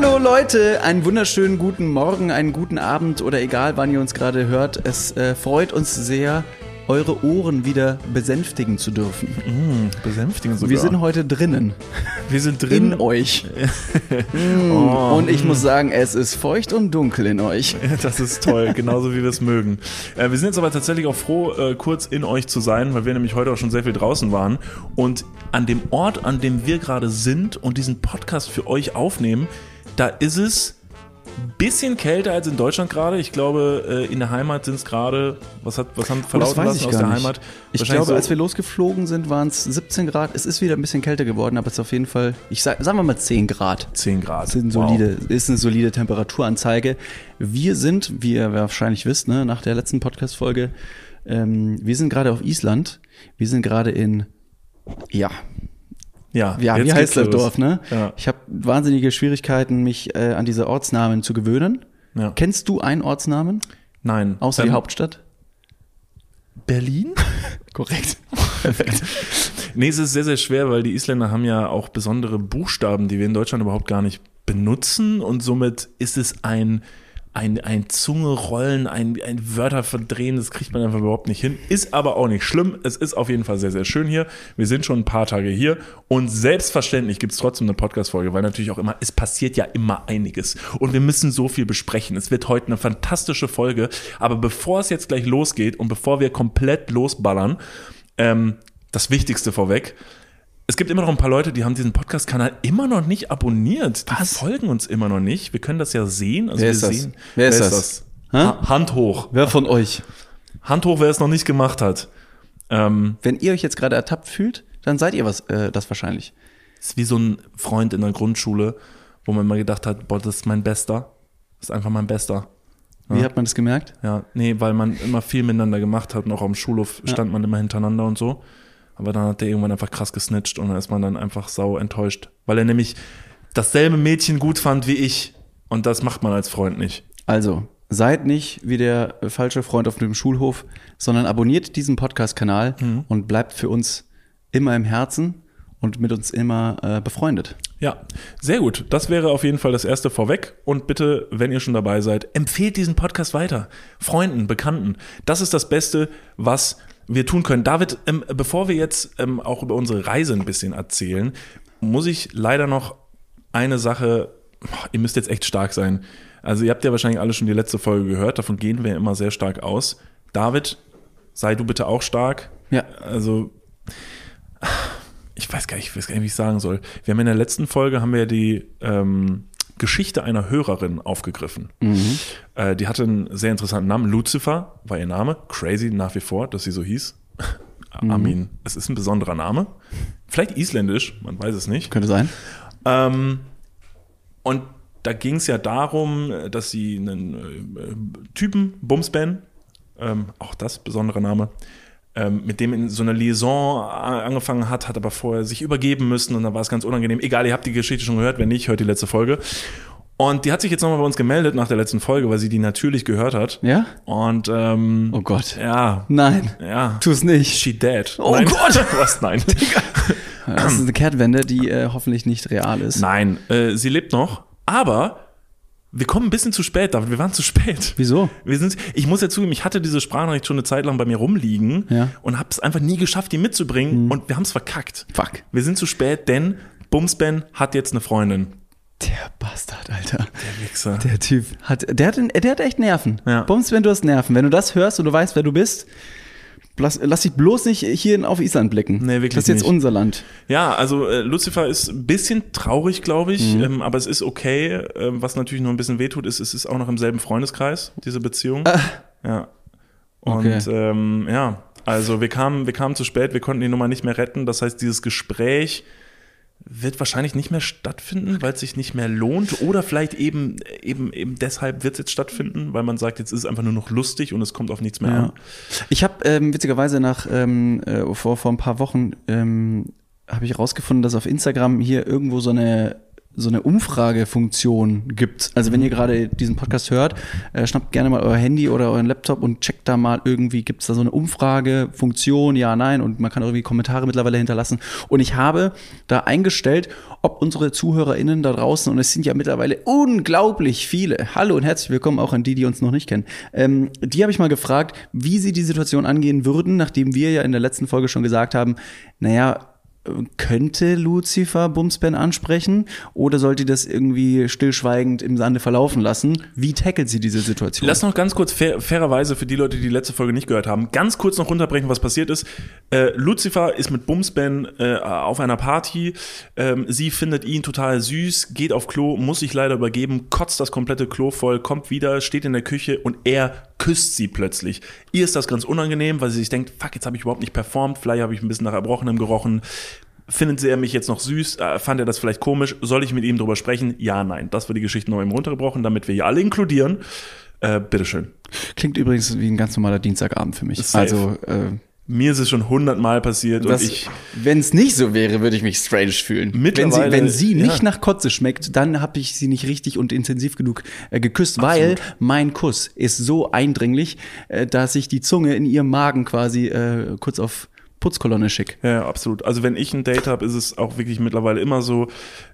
Hallo Leute, einen wunderschönen guten Morgen, einen guten Abend oder egal wann ihr uns gerade hört. Es äh, freut uns sehr, eure Ohren wieder besänftigen zu dürfen. Mm, besänftigen sogar. Wir sind heute drinnen. Wir sind drin. In euch. mm, oh, und ich muss sagen, es ist feucht und dunkel in euch. Das ist toll, genauso wie wir es mögen. Äh, wir sind jetzt aber tatsächlich auch froh, äh, kurz in euch zu sein, weil wir nämlich heute auch schon sehr viel draußen waren. Und an dem Ort, an dem wir gerade sind und diesen Podcast für euch aufnehmen, da ist es bisschen kälter als in Deutschland gerade. Ich glaube, äh, in der Heimat sind es gerade, was, hat, was haben verlauten oh, lassen aus der nicht. Heimat? Ich glaube, so als wir losgeflogen sind, waren es 17 Grad. Es ist wieder ein bisschen kälter geworden, aber es ist auf jeden Fall, ich sag, sagen wir mal 10 Grad. 10 Grad. Ist, solide, wow. ist eine solide Temperaturanzeige. Wir sind, wie ihr wahrscheinlich wisst, ne, nach der letzten Podcast-Folge, ähm, wir sind gerade auf Island. Wir sind gerade in, ja, ja, ja wie heißt das Dorf, ne? Ja. Ich habe wahnsinnige Schwierigkeiten, mich äh, an diese Ortsnamen zu gewöhnen. Ja. Kennst du einen Ortsnamen? Nein. Außer ähm, die Hauptstadt? Berlin? Korrekt. Perfekt. nee, es ist sehr, sehr schwer, weil die Isländer haben ja auch besondere Buchstaben, die wir in Deutschland überhaupt gar nicht benutzen und somit ist es ein ein, ein Zungerollen, ein, ein Wörter verdrehen, das kriegt man einfach überhaupt nicht hin. Ist aber auch nicht schlimm. Es ist auf jeden Fall sehr, sehr schön hier. Wir sind schon ein paar Tage hier und selbstverständlich gibt es trotzdem eine Podcast-Folge, weil natürlich auch immer, es passiert ja immer einiges und wir müssen so viel besprechen. Es wird heute eine fantastische Folge, aber bevor es jetzt gleich losgeht und bevor wir komplett losballern, ähm, das Wichtigste vorweg es gibt immer noch ein paar Leute, die haben diesen Podcast-Kanal immer noch nicht abonniert. Die Was? folgen uns immer noch nicht. Wir können das ja sehen. Also wer ist das? Sehen, wer, wer ist das? das? Hand hoch. Wer von euch? Hand hoch, wer es noch nicht gemacht hat. Ähm, Wenn ihr euch jetzt gerade ertappt fühlt, dann seid ihr was, äh, das wahrscheinlich. Ist wie so ein Freund in der Grundschule, wo man immer gedacht hat, boah, das ist mein Bester. Das ist einfach mein Bester. Ja. Wie hat man das gemerkt? Ja, nee, weil man immer viel miteinander gemacht hat und auch am Schulhof stand ja. man immer hintereinander und so. Aber dann hat der irgendwann einfach krass gesnitcht und dann ist man dann einfach sau enttäuscht. Weil er nämlich dasselbe Mädchen gut fand wie ich. Und das macht man als Freund nicht. Also, seid nicht wie der falsche Freund auf dem Schulhof, sondern abonniert diesen Podcast-Kanal mhm. und bleibt für uns immer im Herzen und mit uns immer äh, befreundet. Ja, sehr gut. Das wäre auf jeden Fall das erste vorweg. Und bitte, wenn ihr schon dabei seid, empfehlt diesen Podcast weiter. Freunden, Bekannten. Das ist das Beste, was wir tun können. David, ähm, bevor wir jetzt ähm, auch über unsere Reise ein bisschen erzählen, muss ich leider noch eine Sache, ihr müsst jetzt echt stark sein. Also ihr habt ja wahrscheinlich alle schon die letzte Folge gehört, davon gehen wir immer sehr stark aus. David, sei du bitte auch stark. Ja. Also ich weiß gar nicht, ich weiß gar nicht, wie ich sagen soll. Wir haben in der letzten Folge haben wir die ähm, Geschichte einer Hörerin aufgegriffen. Mhm. Äh, die hatte einen sehr interessanten Namen. Lucifer war ihr Name. Crazy nach wie vor, dass sie so hieß. Mhm. Armin, es ist ein besonderer Name. Vielleicht isländisch, man weiß es nicht. Könnte sein. Ähm, und da ging es ja darum, dass sie einen äh, Typen, Bumsban, ähm, auch das besondere Name, ähm, mit dem in so einer Liaison angefangen hat, hat aber vorher sich übergeben müssen und dann war es ganz unangenehm. Egal, ihr habt die Geschichte schon gehört, wenn nicht, hört die letzte Folge. Und die hat sich jetzt nochmal bei uns gemeldet nach der letzten Folge, weil sie die natürlich gehört hat. Ja? Und ähm, Oh Gott. Ja. Nein. Ja. Tu es nicht. She dead. Oh nein. Gott. Was? Nein. das ist eine Kehrtwende, die äh, hoffentlich nicht real ist. Nein, äh, sie lebt noch, aber wir kommen ein bisschen zu spät, David. Wir waren zu spät. Wieso? Wir sind, ich muss ja zugeben, ich hatte diese Sprachnachricht schon eine Zeit lang bei mir rumliegen ja. und habe es einfach nie geschafft, die mitzubringen. Mhm. Und wir haben es verkackt. Fuck. Wir sind zu spät, denn Bumsben hat jetzt eine Freundin. Der Bastard, Alter. Der Wichser. Der Typ hat, der hat, der hat echt Nerven. Ja. Bumsben, du hast Nerven. Wenn du das hörst und du weißt, wer du bist, Lass, lass dich bloß nicht hier auf Island blicken. Nee, wirklich Das ist jetzt nicht. unser Land. Ja, also äh, Lucifer ist ein bisschen traurig, glaube ich, mhm. ähm, aber es ist okay. Ähm, was natürlich nur ein bisschen wehtut, ist, es ist auch noch im selben Freundeskreis, diese Beziehung. Ah. Ja. Und Okay. ähm, ja, also wir kamen, wir kamen zu spät, wir konnten die Nummer nicht mehr retten. Das heißt, dieses Gespräch wird wahrscheinlich nicht mehr stattfinden, weil es sich nicht mehr lohnt. Oder vielleicht eben, eben, eben deshalb wird es jetzt stattfinden, weil man sagt, jetzt ist es einfach nur noch lustig und es kommt auf nichts mehr Ja. an. Ich habe ähm, witzigerweise nach ähm, äh, vor, vor ein paar Wochen ähm, habe ich rausgefunden, dass auf Instagram hier irgendwo so eine so eine Umfragefunktion gibt. Also wenn ihr gerade diesen Podcast hört, äh, schnappt gerne mal euer Handy oder euren Laptop und checkt da mal irgendwie, gibt es da so eine Umfragefunktion, ja, nein, und man kann irgendwie Kommentare mittlerweile hinterlassen. Und ich habe da eingestellt, ob unsere ZuhörerInnen da draußen, und es sind ja mittlerweile unglaublich viele, hallo und herzlich willkommen auch an die, die uns noch nicht kennen, ähm, die habe ich mal gefragt, wie sie die Situation angehen würden, nachdem wir ja in der letzten Folge schon gesagt haben, naja, könnte Lucifer Bumsben ansprechen oder sollte das irgendwie stillschweigend im Sande verlaufen lassen? Wie tackelt sie diese Situation? Lass noch ganz kurz fair, fairerweise für die Leute, die die letzte Folge nicht gehört haben, ganz kurz noch runterbrechen, was passiert ist. Äh, Lucifer ist mit Bumsben äh, auf einer Party. Ähm, sie findet ihn total süß, geht auf Klo, muss sich leider übergeben, kotzt das komplette Klo voll, kommt wieder, steht in der Küche und er küsst sie plötzlich. Ihr ist das ganz unangenehm, weil sie sich denkt, fuck, jetzt habe ich überhaupt nicht performt, vielleicht habe ich ein bisschen nach Erbrochenem gerochen. Findet er mich jetzt noch süß? Äh, fand er das vielleicht komisch? Soll ich mit ihm drüber sprechen? Ja, nein. Das war die Geschichte noch eben runtergebrochen, damit wir hier alle inkludieren. Äh, bitteschön. Klingt übrigens wie ein ganz normaler Dienstagabend für mich. Safe. Also äh, Mir ist es schon hundertmal passiert und ich. wenn es nicht so wäre, würde ich mich strange fühlen. Wenn sie, Mittlerweile- wenn sie nicht ja. nach Kotze schmeckt, dann habe ich sie nicht richtig und intensiv genug äh, geküsst, weil mein Kuss ist so eindringlich, äh, dass ich die Zunge in ihrem Magen quasi äh, kurz auf Putzkolonne schick. Ja, absolut. Also wenn ich ein Date habe, ist es auch wirklich mittlerweile immer so,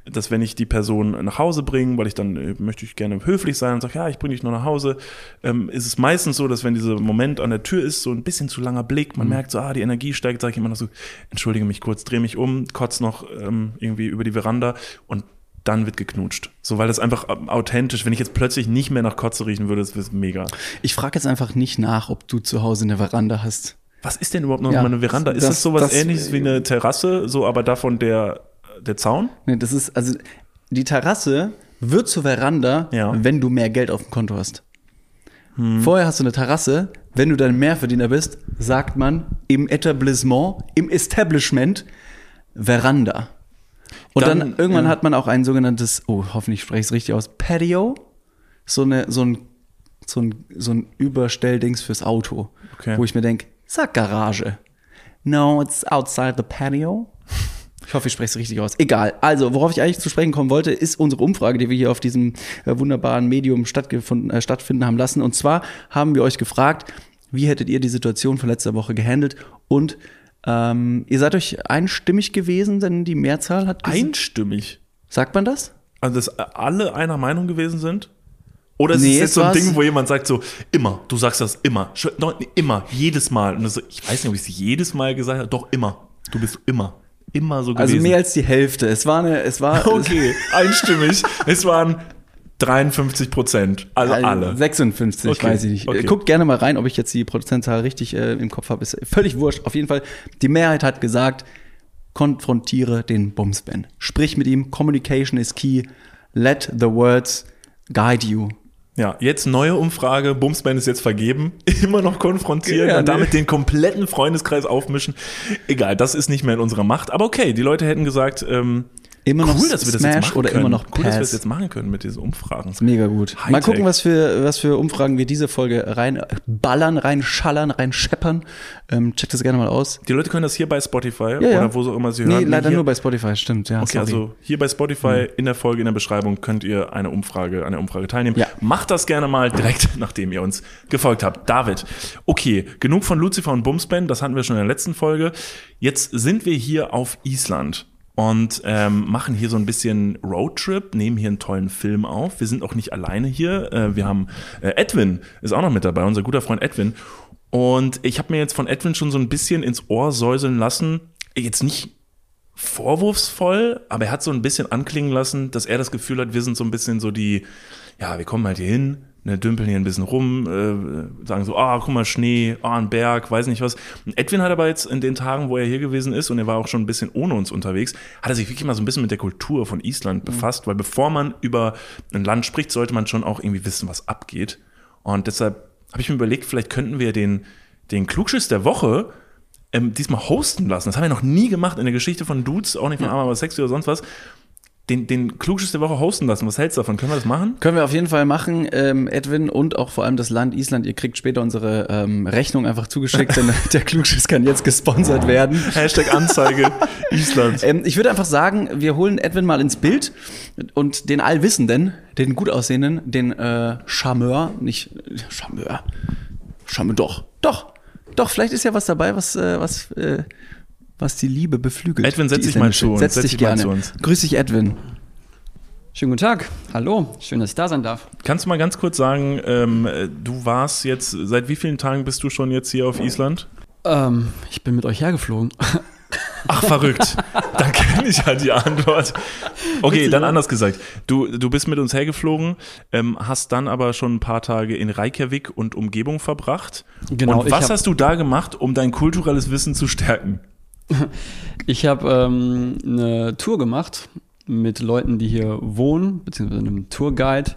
dass wenn ich die Person nach Hause bringe, weil ich dann äh, möchte ich gerne höflich sein und sage, ja, ich bringe dich nur nach Hause, ähm, ist es meistens so, dass wenn dieser Moment an der Tür ist, so ein bisschen zu langer Blick, man merkt so, ah, die Energie steigt, sage ich immer noch so, entschuldige mich kurz, drehe mich um, kotz noch ähm, irgendwie über die Veranda und dann wird geknutscht. So, weil das einfach ähm, authentisch, wenn ich jetzt plötzlich nicht mehr nach Kotze riechen würde, das wäre mega. Ich frage jetzt einfach nicht nach, ob du zu Hause eine Veranda hast. Was ist denn überhaupt noch Ja, mal eine Veranda? Ist das, das- sowas das- ähnliches wie eine Terrasse, so aber davon der, der Zaun? Nee, das ist, also die Terrasse wird zur Veranda, Ja. wenn du mehr Geld auf dem Konto hast. Vorher hast du eine Terrasse, wenn du dann Mehrverdiener bist, sagt man im Etablissement, im Establishment Veranda. Und dann, Dann, irgendwann ja. hat man auch ein sogenanntes, oh, hoffentlich spreche ich es richtig aus, Patio. So, eine, so, ein, so, ein, so ein Überstelldings fürs Auto. Okay. Wo ich mir denke, sag Garage. No, it's outside the patio. Ich hoffe, ich spreche es richtig aus. Egal. Also, worauf ich eigentlich zu sprechen kommen wollte, ist unsere Umfrage, die wir hier auf diesem äh, wunderbaren Medium äh, stattfinden haben lassen. Und zwar haben wir euch gefragt, wie hättet ihr die Situation von letzter Woche gehandelt? Und ähm, ihr seid euch einstimmig gewesen, denn die Mehrzahl hat Einstimmig. Sagt man das? Also, dass alle einer Meinung gewesen sind? Oder ist Nee, es es jetzt so ein Ding, wo jemand sagt so, immer, du sagst das immer, doch, immer, jedes Mal. Und so, ich weiß nicht, ob ich es jedes Mal gesagt habe, doch immer. Du bist immer, immer so gewesen. Also mehr als die Hälfte. Es war eine, es war Okay, einstimmig. es waren 53 Prozent. Also Also alle. 56, Okay, weiß ich nicht. okay. Guckt gerne mal rein, ob ich jetzt die Prozentzahl richtig äh, im Kopf habe. Ist völlig wurscht. Auf jeden Fall, die Mehrheit hat gesagt, konfrontiere den Bumsben. Sprich mit ihm. Communication is key. Let the words guide you. Ja, jetzt neue Umfrage. Bumsman ist jetzt vergeben. Immer noch konfrontieren Ja, und nee. damit den kompletten Freundeskreis aufmischen. Egal, das ist nicht mehr in unserer Macht. Aber okay, die Leute hätten gesagt, ähm, Immer noch cool, dass wir das Smash jetzt machen oder können. immer noch Cool, dass wir Pass. das jetzt machen können mit diesen Umfragen. Mega gut. Mal Hightech. gucken, was für, was für Umfragen wir diese Folge rein ballern, rein schallern, rein scheppern. Ähm, checkt das gerne mal aus. Die Leute können das hier bei Spotify Ja, ja. oder wo so immer sie Nee, hören. leider hier, nur bei Spotify, stimmt. Ja, Okay, sorry. also hier bei Spotify in der Folge, in der Beschreibung könnt ihr eine Umfrage, an der Umfrage teilnehmen. Ja. Macht das gerne mal direkt, nachdem ihr uns gefolgt habt. David, okay, genug von Lucifer und Bumsben, das hatten wir schon in der letzten Folge. Jetzt sind wir hier auf Island und ähm, machen hier so ein bisschen Roadtrip, nehmen hier einen tollen Film auf. Wir sind auch nicht alleine hier. Äh, wir haben äh, Edwin ist auch noch mit dabei, unser guter Freund Edwin. Und ich habe mir jetzt von Edwin schon so ein bisschen ins Ohr säuseln lassen. Jetzt nicht vorwurfsvoll, aber er hat so ein bisschen anklingen lassen, dass er das Gefühl hat, wir sind so ein bisschen so die, ja, wir kommen halt hier hin, ne, dümpeln hier ein bisschen rum, äh, sagen so, ah, guck mal, Schnee, ah, ein Berg, weiß nicht was. Und Edwin hat aber jetzt in den Tagen, wo er hier gewesen ist, und er war auch schon ein bisschen ohne uns unterwegs, hat er sich wirklich mal so ein bisschen mit der Kultur von Island befasst, weil bevor man über ein Land spricht, sollte man schon auch irgendwie wissen, was abgeht. Und deshalb habe ich mir überlegt, vielleicht könnten wir den, den Klugschiss der Woche ähm, diesmal hosten lassen. Das haben wir noch nie gemacht in der Geschichte von Dudes, auch nicht von Arm aber Sexy oder sonst was. Den, den Klugschiss der Woche hosten lassen. Was hältst du davon? Können wir das machen? Können wir auf jeden Fall machen, ähm, Edwin und auch vor allem das Land Island. Ihr kriegt später unsere ähm, Rechnung einfach zugeschickt, denn der Klugschiss kann jetzt gesponsert werden. Hashtag Anzeige Island. Ähm, ich würde einfach sagen, wir holen Edwin mal ins Bild und den Allwissenden, den gut aussehenden, den äh, Charmeur, nicht Charmeur, Charmeur, doch, doch, doch, vielleicht ist ja was dabei, was, äh, was, äh, was die Liebe beflügelt. Edwin, setz dich mal zu uns, Setz setz dich gerne. zu uns. Grüß dich, Edwin. Schönen guten Tag. Hallo. Schön, dass ich da sein darf. Kannst du mal ganz kurz sagen, ähm, du warst jetzt, seit wie vielen Tagen bist du schon jetzt hier auf Island? Ähm, ich bin mit euch hergeflogen. Ach, verrückt. Dann kenne ich ja die Antwort. Okay, Witzig, dann oder? anders gesagt. Du, du bist mit uns hergeflogen, ähm, hast dann aber schon ein paar Tage in Reykjavik und Umgebung verbracht. Genau, Und was hast du da gemacht, um dein kulturelles Wissen zu stärken? Ich habe ähm, eine Tour gemacht mit Leuten, die hier wohnen, beziehungsweise einem Tourguide.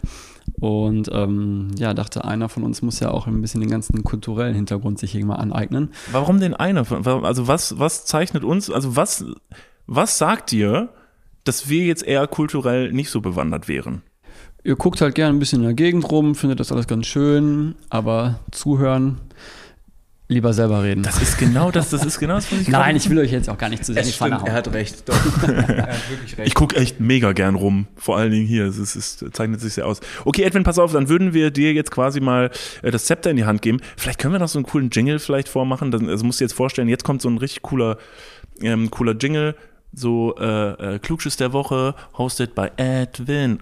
Und ähm, ja, dachte, einer von uns muss ja auch ein bisschen den ganzen kulturellen Hintergrund sich irgendwann aneignen. Warum denn einer? Also was, was zeichnet uns, also was, was sagt dir, dass wir jetzt eher kulturell nicht so bewandert wären? Ihr guckt halt gerne ein bisschen in der Gegend rum, findet das alles ganz schön, aber zuhören, lieber selber reden. Das ist genau das, das ist genau das, was ich Nein, ich will euch jetzt auch gar nicht zu sehr in die Pfanne hauen. hat recht. Doch. er hat wirklich recht. Ich gucke echt mega gern rum, vor allen Dingen hier. Es, ist, es zeichnet sich sehr aus. Okay, Edwin, pass auf, dann würden wir dir jetzt quasi mal äh, das Zepter in die Hand geben. Vielleicht können wir noch so einen coolen Jingle vielleicht vormachen. Dann, also musst du dir jetzt vorstellen, jetzt kommt so ein richtig cooler, ähm, cooler Jingle. So äh, äh, Klugschiss der Woche, hosted by Edwin.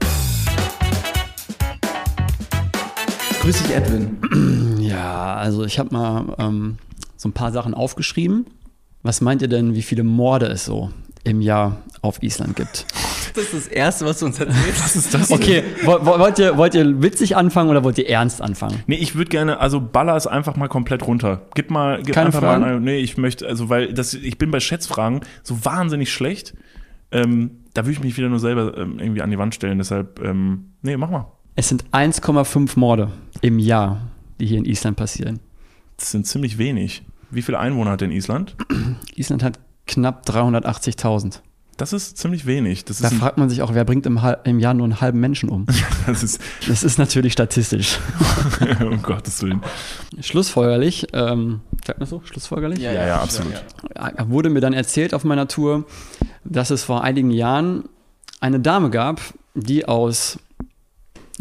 Grüß dich, Edwin. Ja, also ich habe mal ähm, so ein paar Sachen aufgeschrieben. Was meint ihr denn, wie viele Morde es so im Jahr auf Island gibt? Das ist das Erste, was du uns erzählst. Was ist das? Okay, wo- wo- wollt ihr, wollt ihr witzig anfangen oder wollt ihr ernst anfangen? Nee, ich würde gerne, also baller es einfach mal komplett runter. Gib mal, gib Keine einfach Fragen? mal, nee, ich möchte, also weil das, ich bin bei Schätzfragen so wahnsinnig schlecht. Ähm, da würde ich mich wieder nur selber ähm, irgendwie an die Wand stellen. Deshalb, ähm, nee, mach mal. Es sind 1,5 Morde im Jahr, die hier in Island passieren. Das sind ziemlich wenig. Wie viele Einwohner hat denn Island? Island hat knapp 380.000. Das ist ziemlich wenig. Das Da ist, ein, fragt man sich auch, wer bringt im, im Jahr nur einen halben Menschen um? das ist Das ist natürlich statistisch. um Gottes Willen. Schlussfolgerlich, ähm, sagt man so? Schlussfolgerlich? Ja, ja, absolut. wurde mir dann erzählt auf meiner Tour, dass es vor einigen Jahren eine Dame gab, die aus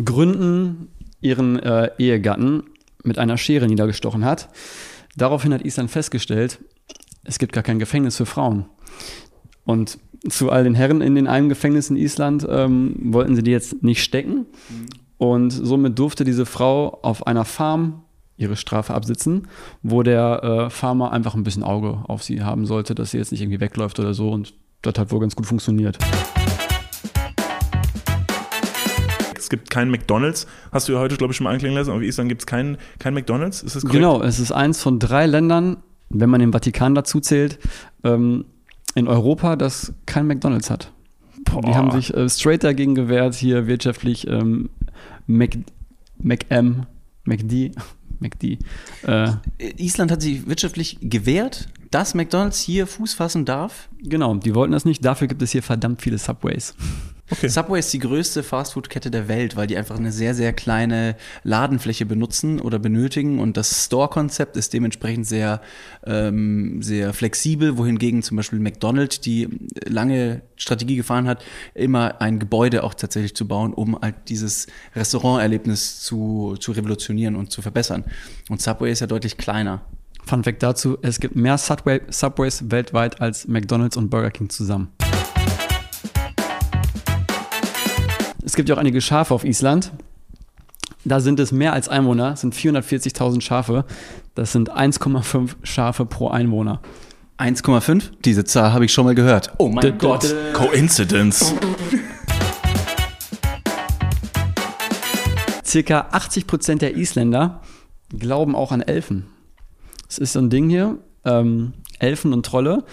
Gründen ihren äh, Ehegatten mit einer Schere niedergestochen hat. Daraufhin hat Island festgestellt, es gibt gar kein Gefängnis für Frauen. Und zu all den Herren in den einem Gefängnis in Island ähm, wollten sie die jetzt nicht stecken. Und somit durfte diese Frau auf einer Farm ihre Strafe absitzen, wo der äh, Farmer einfach ein bisschen Auge auf sie haben sollte, dass sie jetzt nicht irgendwie wegläuft oder so. Und das hat wohl ganz gut funktioniert. Gibt keinen McDonalds. Hast du ja heute, glaube ich, schon mal anklingen lassen. Auf Island gibt es keinen kein McDonalds. Ist das korrekt? Genau, es ist eins von drei Ländern, wenn man den Vatikan dazu zählt, ähm, in Europa, das kein McDonalds hat. Die haben sich äh, straight dagegen gewehrt, hier wirtschaftlich ähm, Mac, McM, McD, McD. Äh, Island hat sich wirtschaftlich gewehrt, dass McDonalds hier Fuß fassen darf. genau, die wollten das nicht, dafür gibt es hier verdammt viele Subways. Okay. Subway ist die größte Fastfood-Kette der Welt, weil die einfach eine sehr, sehr kleine Ladenfläche benutzen oder benötigen und das Store-Konzept ist dementsprechend sehr, ähm, sehr flexibel, wohingegen zum Beispiel McDonald's, die lange Strategie gefahren hat, immer ein Gebäude auch tatsächlich zu bauen, um halt dieses Restauranterlebnis zu, zu revolutionieren und zu verbessern. Und Subway ist ja deutlich kleiner. Fun Fact dazu, es gibt mehr Subway, Subways weltweit als McDonalds und Burger King zusammen. Es gibt ja auch einige Schafe auf Island. Da sind es mehr als Einwohner, es sind 440.000 Schafe. Das sind 1,5 Schafe pro Einwohner. 1,5? Diese Zahl habe ich schon mal gehört. Oh mein D- d- Gott. d- Coincidence. Circa 80 Prozent der Isländer glauben auch an Elfen. Es ist so ein Ding hier, ähm, Elfen und Trolle.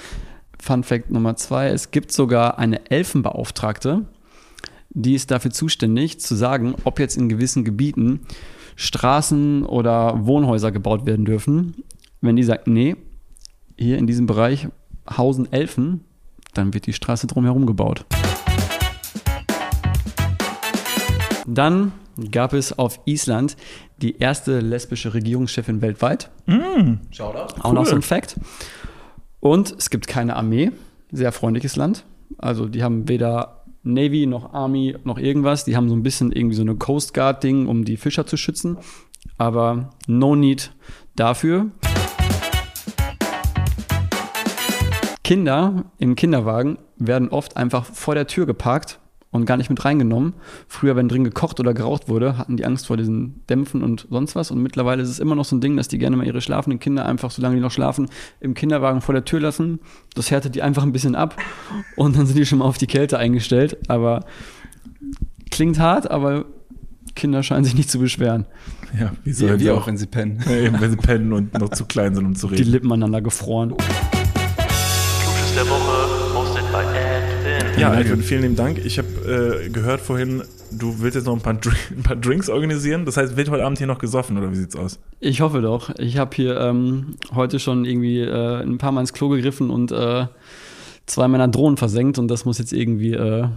Fun Fact Nummer zwei, es gibt sogar eine Elfenbeauftragte, die ist dafür zuständig, zu sagen, ob jetzt in gewissen Gebieten Straßen oder Wohnhäuser gebaut werden dürfen. Wenn die sagt, nee, hier in diesem Bereich hausen Elfen, dann wird die Straße drumherum gebaut. Dann gab es auf Island die erste lesbische Regierungschefin weltweit. Shoutout. Auch noch so ein Fact. Und es gibt keine Armee. Sehr freundliches Land. Also die haben weder Navy noch Army noch irgendwas. Die haben so ein bisschen irgendwie so eine Coast Guard-Ding, um die Fischer zu schützen. Aber no need dafür. Kinder im Kinderwagen werden oft einfach vor der Tür geparkt und gar nicht mit reingenommen. Früher, wenn drin gekocht oder geraucht wurde, hatten die Angst vor diesen Dämpfen und sonst was. Und mittlerweile ist es immer noch so ein Ding, dass die gerne mal ihre schlafenden Kinder einfach, solange die noch schlafen, im Kinderwagen vor der Tür lassen. Das härtet die einfach ein bisschen ab und dann sind die schon mal auf die Kälte eingestellt. Aber klingt hart, aber Kinder scheinen sich nicht zu beschweren. Ja, wie Wie, sollen wie sie auch, wenn sie pennen. Ja, eben, wenn sie pennen und noch zu klein sind, um zu Die reden. Lippen aneinander gefroren. Ja, Edwin, vielen lieben Dank. Ich habe äh, gehört vorhin, du willst jetzt noch ein paar, ein paar Drinks organisieren. Das heißt, wird heute Abend hier noch gesoffen oder wie sieht's aus? Ich hoffe doch. Ich habe hier ähm, heute schon irgendwie äh, ein paar Mal ins Klo gegriffen und äh, zwei meiner Drohnen versenkt und das muss jetzt irgendwie äh,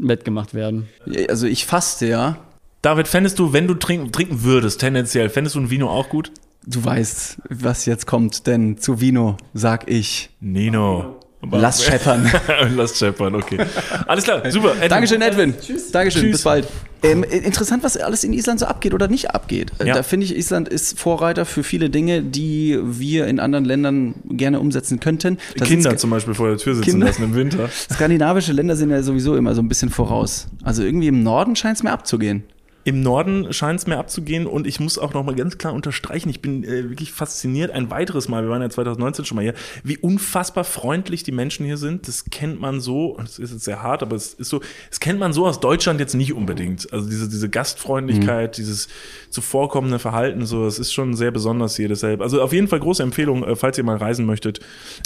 wettgemacht werden. Also ich faste ja. David, fändest du, wenn du trinken, trinken würdest, tendenziell, fändest du ein Vino auch gut? Du weißt, was jetzt kommt, denn zu Vino sag ich, Nino. Lass scheppern. Lass scheppern, okay. Alles klar, super. Edwin. Dankeschön, Edwin. Tschüss. Dankeschön, Tschüss. bis bald. Ähm, interessant, was alles in Island so abgeht oder nicht abgeht. Äh, Ja. Da finde ich, Island ist Vorreiter für viele Dinge, die wir in anderen Ländern gerne umsetzen könnten. Da Kinder zum Beispiel vor der Tür sitzen Kinder. lassen im Winter. Skandinavische Länder sind ja sowieso immer so ein bisschen voraus. Also irgendwie im Norden scheint es mir abzugehen. Im Norden scheint es mir abzugehen und ich muss auch noch mal ganz klar unterstreichen, ich bin äh, wirklich fasziniert, ein weiteres Mal, wir waren ja 2019 schon mal hier, wie unfassbar freundlich die Menschen hier sind. Das kennt man so, das ist jetzt sehr hart, aber es ist so, das kennt man so aus Deutschland jetzt nicht unbedingt. Also diese, diese Gastfreundlichkeit, dieses zuvorkommende Verhalten, so, das ist schon sehr besonders hier deshalb. Also auf jeden Fall große Empfehlung, äh, falls ihr mal reisen möchtet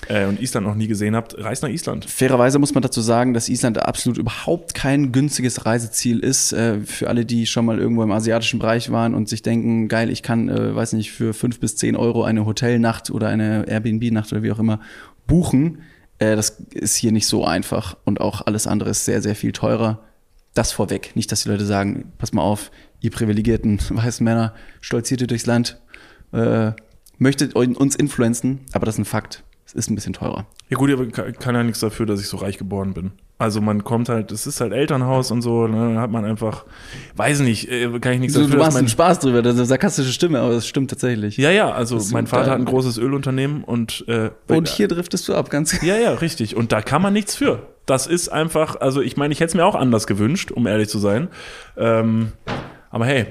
äh, und Island noch nie gesehen habt, reist nach Island. Fairerweise muss man dazu sagen, dass Island absolut überhaupt kein günstiges Reiseziel ist. Äh, für alle, die schon mal irgendwo im asiatischen Bereich waren und sich denken, geil, ich kann, äh, weiß nicht, für fünf bis zehn Euro eine Hotelnacht oder eine Airbnb-Nacht oder wie auch immer buchen. Äh, das ist hier nicht so einfach und auch alles andere ist sehr, sehr viel teurer. Das vorweg. Nicht, dass die Leute sagen, pass mal auf, ihr privilegierten weißen Männer, stolziert ihr durchs Land, äh, möchtet uns influenzen, aber das ist ein Fakt. Es ist ein bisschen teurer. Ja gut, aber kann ja nichts dafür, dass ich so reich geboren bin. Also man kommt halt, es ist halt Elternhaus und so, ne, dann hat man einfach, weiß nicht, äh, kann ich nichts Du, dafür, du machst einen Spaß drüber, das ist eine sarkastische Stimme, aber das stimmt tatsächlich. Ja, ja, also mein Vater hat ein großes Ölunternehmen und äh, Und hier driftest du ab, ganz Ja, ja, richtig. Und da kann man nichts für. Das ist einfach, also ich meine, ich hätte es mir auch anders gewünscht, um ehrlich zu sein. Ähm, aber hey,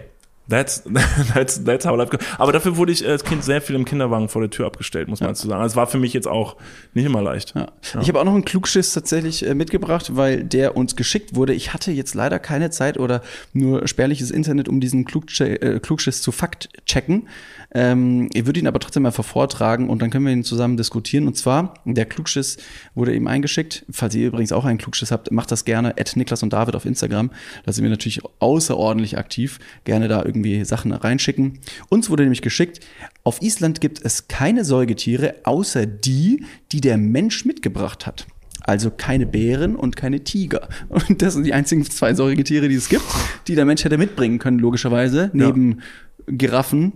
that's, that's, that's how life goes. Aber dafür wurde ich als Kind sehr viel im Kinderwagen vor der Tür abgestellt, muss man dazu sagen. Also es war für mich jetzt auch nicht immer leicht. Ja. Ich habe auch noch einen Klugschiss tatsächlich äh, mitgebracht, weil der uns geschickt wurde. Ich hatte jetzt leider keine Zeit oder nur spärliches Internet, um diesen Klugschiss, äh, Klugschiss zu fact-checken. Ähm, ich würde ihn aber trotzdem mal vortragen und dann können wir ihn zusammen diskutieren. Und zwar, der Klugschiss wurde eben eingeschickt. Falls ihr übrigens auch einen Klugschiss habt, macht das gerne. At Niklas und David auf Instagram. Da sind wir natürlich außerordentlich aktiv. Gerne da irgendwie Sachen reinschicken. Uns wurde nämlich geschickt, auf Island gibt es keine Säugetiere, außer die, die der Mensch mitgebracht hat. Also keine Bären und keine Tiger. Und das sind die einzigen zwei Säugetiere, die es gibt, die der Mensch hätte mitbringen können, logischerweise, neben Giraffen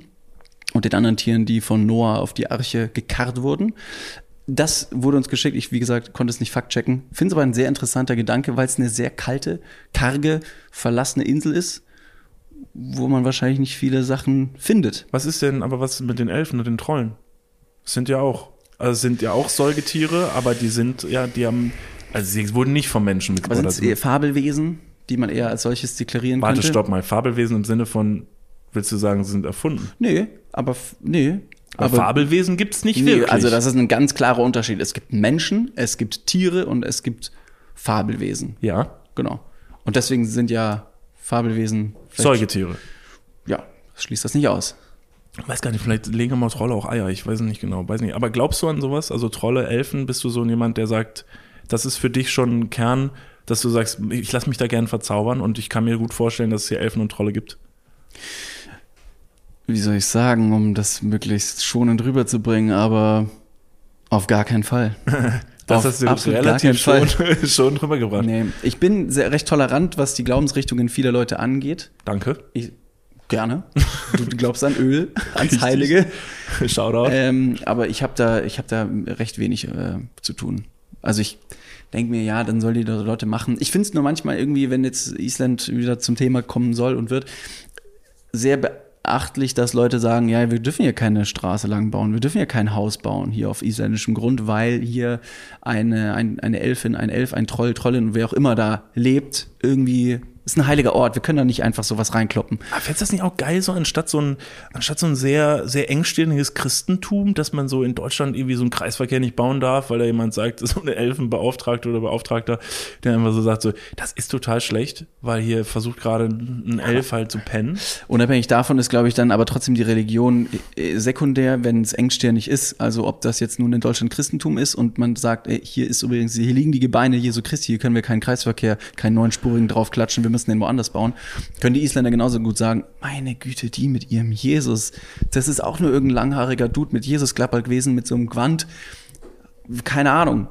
und den anderen Tieren, die von Noah auf die Arche gekarrt wurden. Das wurde uns geschickt. Ich, wie gesagt, konnte es nicht faktchecken. Finde es aber ein sehr interessanter Gedanke, weil es eine sehr kalte, karge, verlassene Insel ist, wo man wahrscheinlich nicht viele Sachen findet. Was ist denn, aber was mit den Elfen und den Trollen? Das sind ja auch, also es sind ja auch Säugetiere, aber die sind, ja, die haben, also sie wurden nicht vom Menschen Aber mitgebracht. sind es eher Fabelwesen, die man eher als solches deklarieren Warte, könnte? stopp mal. Fabelwesen im Sinne von, willst du sagen, sie sind erfunden? Nee, aber nee. Aber, Fabelwesen gibt's nicht nee, wirklich. also das ist ein ganz klarer Unterschied. Es gibt Menschen, es gibt Tiere und es gibt Fabelwesen. ja, Genau. Und deswegen sind ja Fabelwesen vielleicht- Säugetiere. Ja, das schließt das nicht aus. Ich weiß gar nicht, vielleicht legen mal Trolle auch Eier, ich weiß nicht genau, weiß nicht. Aber glaubst du an sowas? Also Trolle, Elfen, bist du so jemand, der sagt, das ist für dich schon ein Kern, dass du sagst, ich lasse mich da gern verzaubern und ich kann mir gut vorstellen, dass es hier Elfen und Trolle gibt. Wie soll ich sagen, um das möglichst schonend rüberzubringen, aber auf gar keinen Fall. Das hast du relativ schon, schon drüber gebracht. Nee, ich bin sehr, recht tolerant, was die Glaubensrichtungen vieler Leute angeht. Danke. Ich, gerne. Du glaubst an Öl, ans Richtig. Heilige. Shoutout. Ähm, aber ich habe da, ich hab da recht wenig äh, zu tun. Also ich denke mir, ja, dann soll die Leute machen. Ich finde es nur manchmal irgendwie, wenn jetzt Island wieder zum Thema kommen soll und wird, sehr beachtlich, dass Leute sagen, ja, wir dürfen hier keine Straße lang bauen, wir dürfen hier kein Haus bauen hier auf isländischem Grund, weil hier eine, ein, eine Elfin, ein Elf, ein Troll, Trollin, wer auch immer da lebt, irgendwie ist ein heiliger Ort. Wir können da nicht einfach sowas reinkloppen. Aber fändest du das nicht auch geil, so anstatt so ein, anstatt so ein sehr, sehr engstirniges Christentum, dass man so in Deutschland irgendwie so einen Kreisverkehr nicht bauen darf, weil da jemand sagt, so eine Elfenbeauftragte oder Beauftragter, der einfach so sagt, so, das ist total schlecht, weil hier versucht gerade ein Elf halt zu pennen. Unabhängig davon ist, glaube ich, dann aber trotzdem die Religion äh, sekundär, wenn es engstirnig ist. Also ob das jetzt nun in Deutschland Christentum ist und man sagt, ey, hier ist übrigens, hier liegen die Gebeine Jesu Christi, hier können wir keinen Kreisverkehr, keinen neunspurigen draufklatschen, wir müssen den woanders bauen. Können die Isländer genauso gut sagen, meine Güte, die mit ihrem Jesus, das ist auch nur irgendein langhaariger Dude mit Jesus-Klapper gewesen, mit so einem Gewand. Keine Ahnung,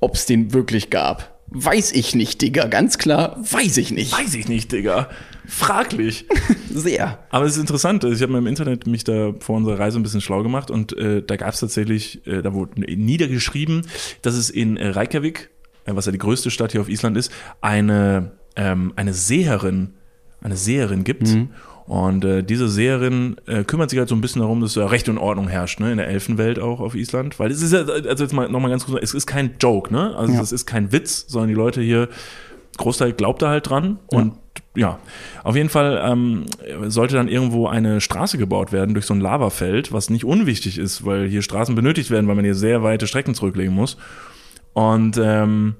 ob es den wirklich gab. Weiß ich nicht, Digga, ganz klar, weiß ich nicht. Weiß ich nicht, Digga. Fraglich. Sehr. Aber es ist interessant, ich habe mir im Internet mich da vor unserer Reise ein bisschen schlau gemacht und äh, da gab es tatsächlich, äh, da wurde niedergeschrieben, dass es in Reykjavik, äh, was ja die größte Stadt hier auf Island ist, eine, ähm, eine Seherin, eine Seherin gibt. Und äh, diese Seherin äh, kümmert sich halt so ein bisschen darum, dass da Recht und Ordnung herrscht, ne, in der Elfenwelt auch auf Island. Weil es ist ja, also jetzt mal nochmal ganz kurz, es ist kein Joke, ne? Also Ja. es ist kein Witz, sondern die Leute hier, Großteil glaubt da halt dran. Und ja, auf jeden Fall ähm, sollte dann irgendwo eine Straße gebaut werden durch so ein Lavafeld, was nicht unwichtig ist, weil hier Straßen benötigt werden, weil man hier sehr weite Strecken zurücklegen muss. Und ähm,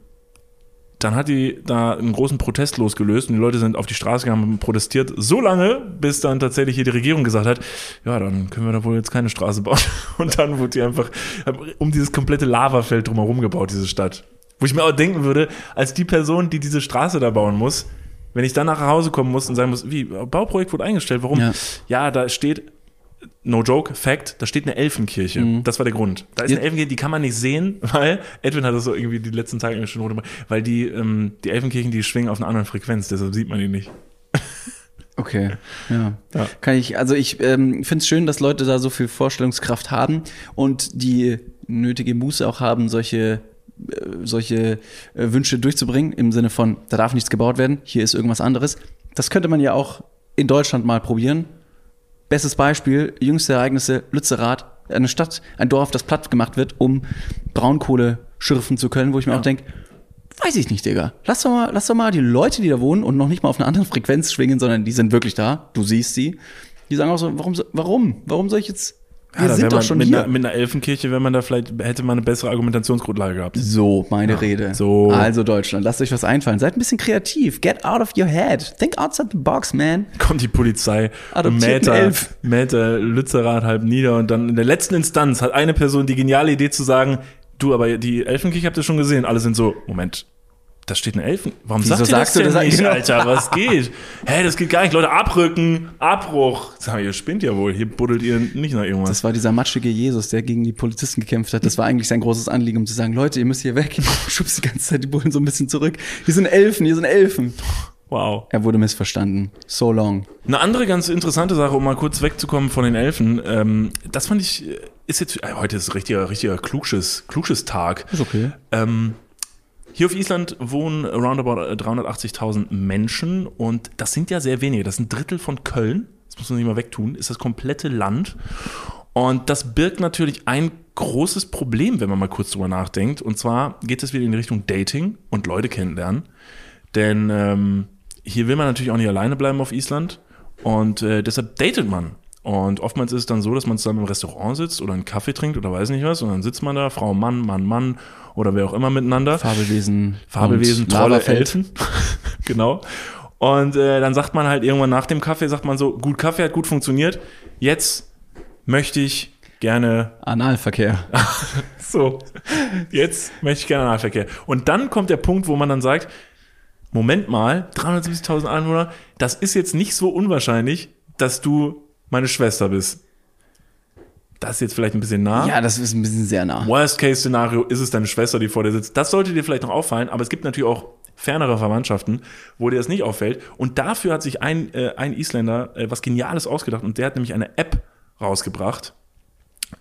dann hat die da einen großen Protest losgelöst und die Leute sind auf die Straße gegangen und protestiert so lange, bis dann tatsächlich hier die Regierung gesagt hat, ja, dann können wir da wohl jetzt keine Straße bauen. Und dann wurde die einfach um dieses komplette Lavafeld drumherum gebaut, diese Stadt. Wo ich mir auch denken würde, als die Person, die diese Straße da bauen muss, wenn ich dann nach Hause kommen muss und sagen muss, wie, Bauprojekt wurde eingestellt, warum? Ja. Ja, da steht, no joke, Fact, da steht eine Elfenkirche. Das war der Grund. Da ist eine Elfenkirche, die kann man nicht sehen, weil, Edwin hat das so irgendwie die letzten Tage schon gemacht, weil die, ähm, die Elfenkirchen, die schwingen auf einer anderen Frequenz, deshalb sieht man die nicht. Okay, ja. Ja. Kann ich, also ich ähm, finde es schön, dass Leute da so viel Vorstellungskraft haben und die nötige Muße auch haben, solche, äh, solche äh, Wünsche durchzubringen, im Sinne von, da darf nichts gebaut werden, hier ist irgendwas anderes. Das könnte man ja auch in Deutschland mal probieren. Bestes Beispiel, jüngste Ereignisse, Lützerath, eine Stadt, ein Dorf, das platt gemacht wird, um Braunkohle schürfen zu können, wo ich mir auch denke, Weiß ich nicht, Digga. Lass doch mal, lass doch mal die Leute, die da wohnen und noch nicht mal auf einer anderen Frequenz schwingen, sondern die sind wirklich da. Du siehst sie. Die sagen auch so, warum, so- warum? Warum soll ich jetzt? Wir da sind doch man, schon mit hier. Einer, mit einer Elfenkirche, wenn man da vielleicht, hätte man eine bessere Argumentationsgrundlage gehabt. so, meine Rede. so. Also Deutschland, lasst euch was einfallen. Seid ein bisschen kreativ. Get out of your head. Think outside the box, man. Kommt die Polizei und Adoptierten mäht Lützerath halb nieder und dann in der letzten Instanz hat eine Person die geniale Idee zu sagen, du, aber die Elfenkirche habt ihr schon gesehen. Alle sind so, Moment, da steht eine Elfen. Warum Wieso sagt ihr das sagst du denn das? nicht, Genau. Alter? Was geht? Hä, das geht gar nicht. Leute, abrücken, Abbruch. Sag ihr spinnt ja wohl. Hier buddelt ihr nicht nach irgendwas. Das war dieser matschige Jesus, der gegen die Polizisten gekämpft hat. Das war eigentlich sein großes Anliegen, um zu sagen, Leute, ihr müsst hier weg. Schubst die ganze Zeit die Bullen so ein bisschen zurück. Hier sind Elfen, hier sind Elfen. wow. Er wurde missverstanden. So long. Eine andere ganz interessante Sache, um mal kurz wegzukommen von den Elfen, ähm, das fand ich, äh, ist jetzt, äh, heute ist richtiger, richtiger Klugsches, Klugsches Tag. Ist okay. Ähm, hier auf Island wohnen roundabout äh, 380.000 Menschen und das sind ja sehr wenige. Das ist ein Drittel von Köln. Das muss man nicht mal wegtun. Ist das komplette Land. Und das birgt natürlich ein großes Problem, wenn man mal kurz drüber nachdenkt. Und zwar geht es wieder in die Richtung Dating und Leute kennenlernen. Denn ähm, hier will man natürlich auch nicht alleine bleiben auf Island. Und äh, deshalb datet man. Und oftmals ist es dann so, dass man zusammen im Restaurant sitzt oder einen Kaffee trinkt oder weiß nicht was. Und dann sitzt man da, Frau, Mann, Mann, Mann oder wer auch immer miteinander. Fabelwesen. Fabelwesen, Trolle. Elfen. genau. Und äh, dann sagt man halt irgendwann nach dem Kaffee, sagt man so, gut, Kaffee hat gut funktioniert. Jetzt möchte ich gerne Analverkehr. so, jetzt möchte ich gerne Analverkehr. Und dann kommt der Punkt, wo man dann sagt, Moment mal, 370.000 Einwohner, das ist jetzt nicht so unwahrscheinlich, dass du meine Schwester bist. Das ist jetzt vielleicht ein bisschen nah. Ja, das ist ein bisschen sehr nah. Worst-Case-Szenario ist es deine Schwester, die vor dir sitzt. Das sollte dir vielleicht noch auffallen, aber es gibt natürlich auch fernere Verwandtschaften, wo dir das nicht auffällt. Und dafür hat sich ein, äh, ein Isländer äh, was Geniales ausgedacht und der hat nämlich eine App rausgebracht,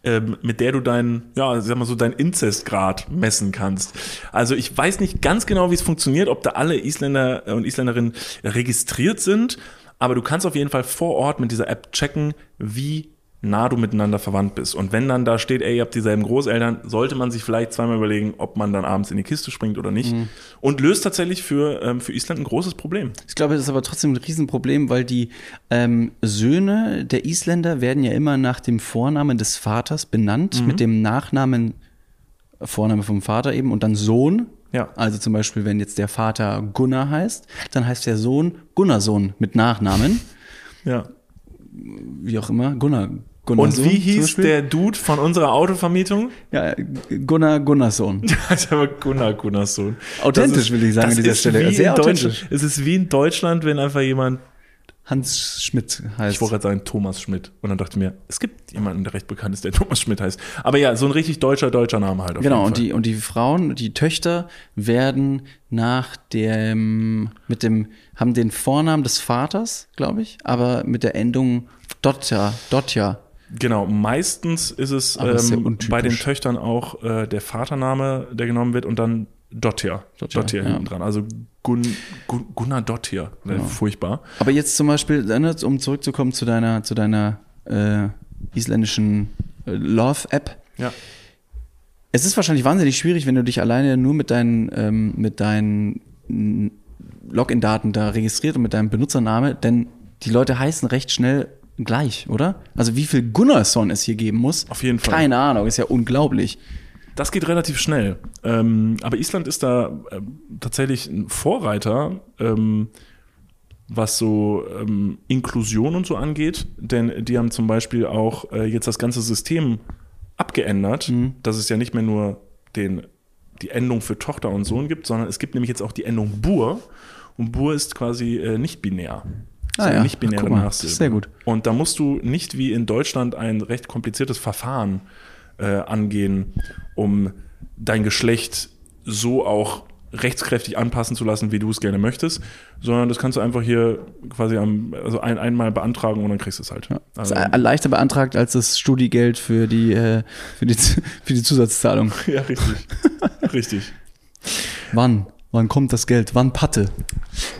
ähm, mit der du deinen, ja, sag mal so, deinen Inzestgrad messen kannst. Also ich weiß nicht ganz genau, wie es funktioniert, ob da alle Isländer und Isländerinnen registriert sind, aber du kannst auf jeden Fall vor Ort mit dieser App checken, wie nah du miteinander verwandt bist. Und wenn dann da steht, ey, ihr habt dieselben Großeltern, sollte man sich vielleicht zweimal überlegen, ob man dann abends in die Kiste springt oder nicht. Und löst tatsächlich für, ähm, für Island ein großes Problem. Ich glaube, das ist aber trotzdem ein Riesenproblem, weil die ähm, Söhne der Isländer werden ja immer nach dem Vornamen des Vaters benannt, Mhm. mit dem Nachnamen, Vorname vom Vater eben und dann Sohn. Ja. Also zum Beispiel, wenn jetzt der Vater Gunnar heißt, dann heißt der Sohn Gunnarssohn mit Nachnamen, Ja. wie auch immer, Gunnar. Und Gunnarssohn wie hieß der Dude von unserer Autovermietung? Ja, Gunnar aber Gunnar Gunnarssohn. Authentisch, ist- will ich sagen an dieser Stelle. Sehr authentisch. Es ist wie in Deutschland, wenn einfach jemand, Hans Schmidt heißt. ich wollte gerade sagen Thomas Schmidt. Und dann dachte ich mir, es gibt jemanden, der recht bekannt ist, der Thomas Schmidt heißt. Aber ja, so ein richtig deutscher, deutscher Name halt. Auf Genau, und die, und die Frauen, die Töchter werden nach dem, mit dem, haben den Vornamen des Vaters, glaube ich, aber mit der Endung Dotja, Dotja. Genau, meistens ist es ähm, bei den Töchtern auch äh, der Vatername, der genommen wird und dann Dottir. Dottir, Dottir ja. hinten dran. Also Gun, Gun, Gunnar Dottir. Äh, Furchtbar. Aber jetzt zum Beispiel, ne, um zurückzukommen zu deiner, zu deiner äh, isländischen äh, Love-App. Ja. Es ist wahrscheinlich wahnsinnig schwierig, wenn du dich alleine nur mit deinen, ähm, mit deinen Login-Daten da registriert und mit deinem Benutzername, denn die Leute heißen recht schnell gleich, oder? Also wie viel Gunnarsson es hier geben muss? Auf jeden Fall. Keine Ahnung, ist ja unglaublich. Das geht relativ schnell. Ähm, aber Island ist da ähm, tatsächlich ein Vorreiter, ähm, was so ähm, Inklusion und so angeht. Denn die haben zum Beispiel auch äh, jetzt das ganze System abgeändert, dass es ja nicht mehr nur den, die Endung für Tochter und Sohn gibt, sondern es gibt nämlich jetzt auch die Endung Bur. Und Bur ist quasi äh, nicht binär. Ah Eine ja. nicht binäre Ach, guck mal, Nachsilbe. das ist sehr gut. Und da musst du nicht wie in Deutschland ein recht kompliziertes Verfahren äh, angehen, um dein Geschlecht so auch rechtskräftig anpassen zu lassen, wie du es gerne möchtest, sondern das kannst du einfach hier quasi am, also ein, einmal beantragen und dann kriegst du es halt. Das Also, ist leichter beantragt als das Studiegeld für die, äh, für die, für die Zusatzzahlung. ja, richtig. richtig. Wann? Wann kommt das Geld? Wann Patte?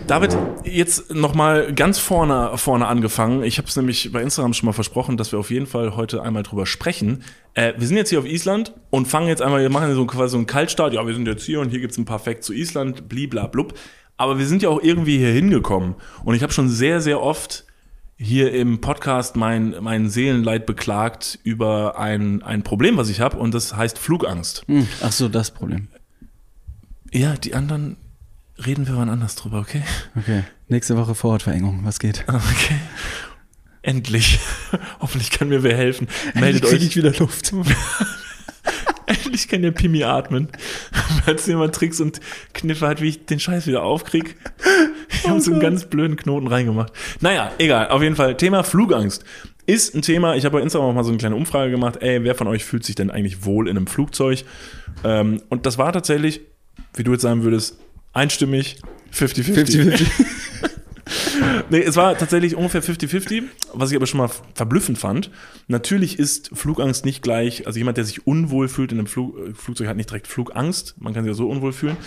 David, jetzt nochmal ganz vorne, vorne angefangen. Ich habe es nämlich bei Instagram schon mal versprochen, dass wir auf jeden Fall heute einmal drüber sprechen. Äh, wir sind jetzt hier auf Island und fangen jetzt einmal, wir machen so quasi so einen Kaltstart. Ja, wir sind jetzt hier und hier gibt's ein paar Facts zu Island, bliblablub. Aber wir sind ja auch irgendwie hier hingekommen. Und ich habe schon sehr, sehr oft hier im Podcast mein, mein Seelenleid beklagt über ein, ein Problem, was ich habe. Und das heißt Flugangst. Hm. Ach so, das Problem. Ja, die anderen reden wir wann anders drüber, okay? Okay. Nächste Woche Vorortverengung. Was geht? Okay. Endlich. Hoffentlich kann mir wer helfen. Meldet Endlich euch. ich wieder Luft. Endlich kann der Pimi atmen. Falls jemand Tricks und Kniffe hat, wie ich den Scheiß wieder aufkrieg. Ich habe so einen ganz blöden Knoten reingemacht. Naja, egal. Auf jeden Fall. Thema Flugangst ist ein Thema. Ich habe bei Instagram auch mal so eine kleine Umfrage gemacht. Ey, wer von euch fühlt sich denn eigentlich wohl in einem Flugzeug? Ähm, und das war tatsächlich, wie du jetzt sagen würdest, einstimmig 50-50. 50-50. Nee, es war tatsächlich ungefähr 50-50, was ich aber schon mal verblüffend fand. Natürlich ist Flugangst nicht gleich, also jemand, der sich unwohl fühlt in einem Flug, äh, Flugzeug, hat nicht direkt Flugangst. Man kann sich ja so unwohl fühlen.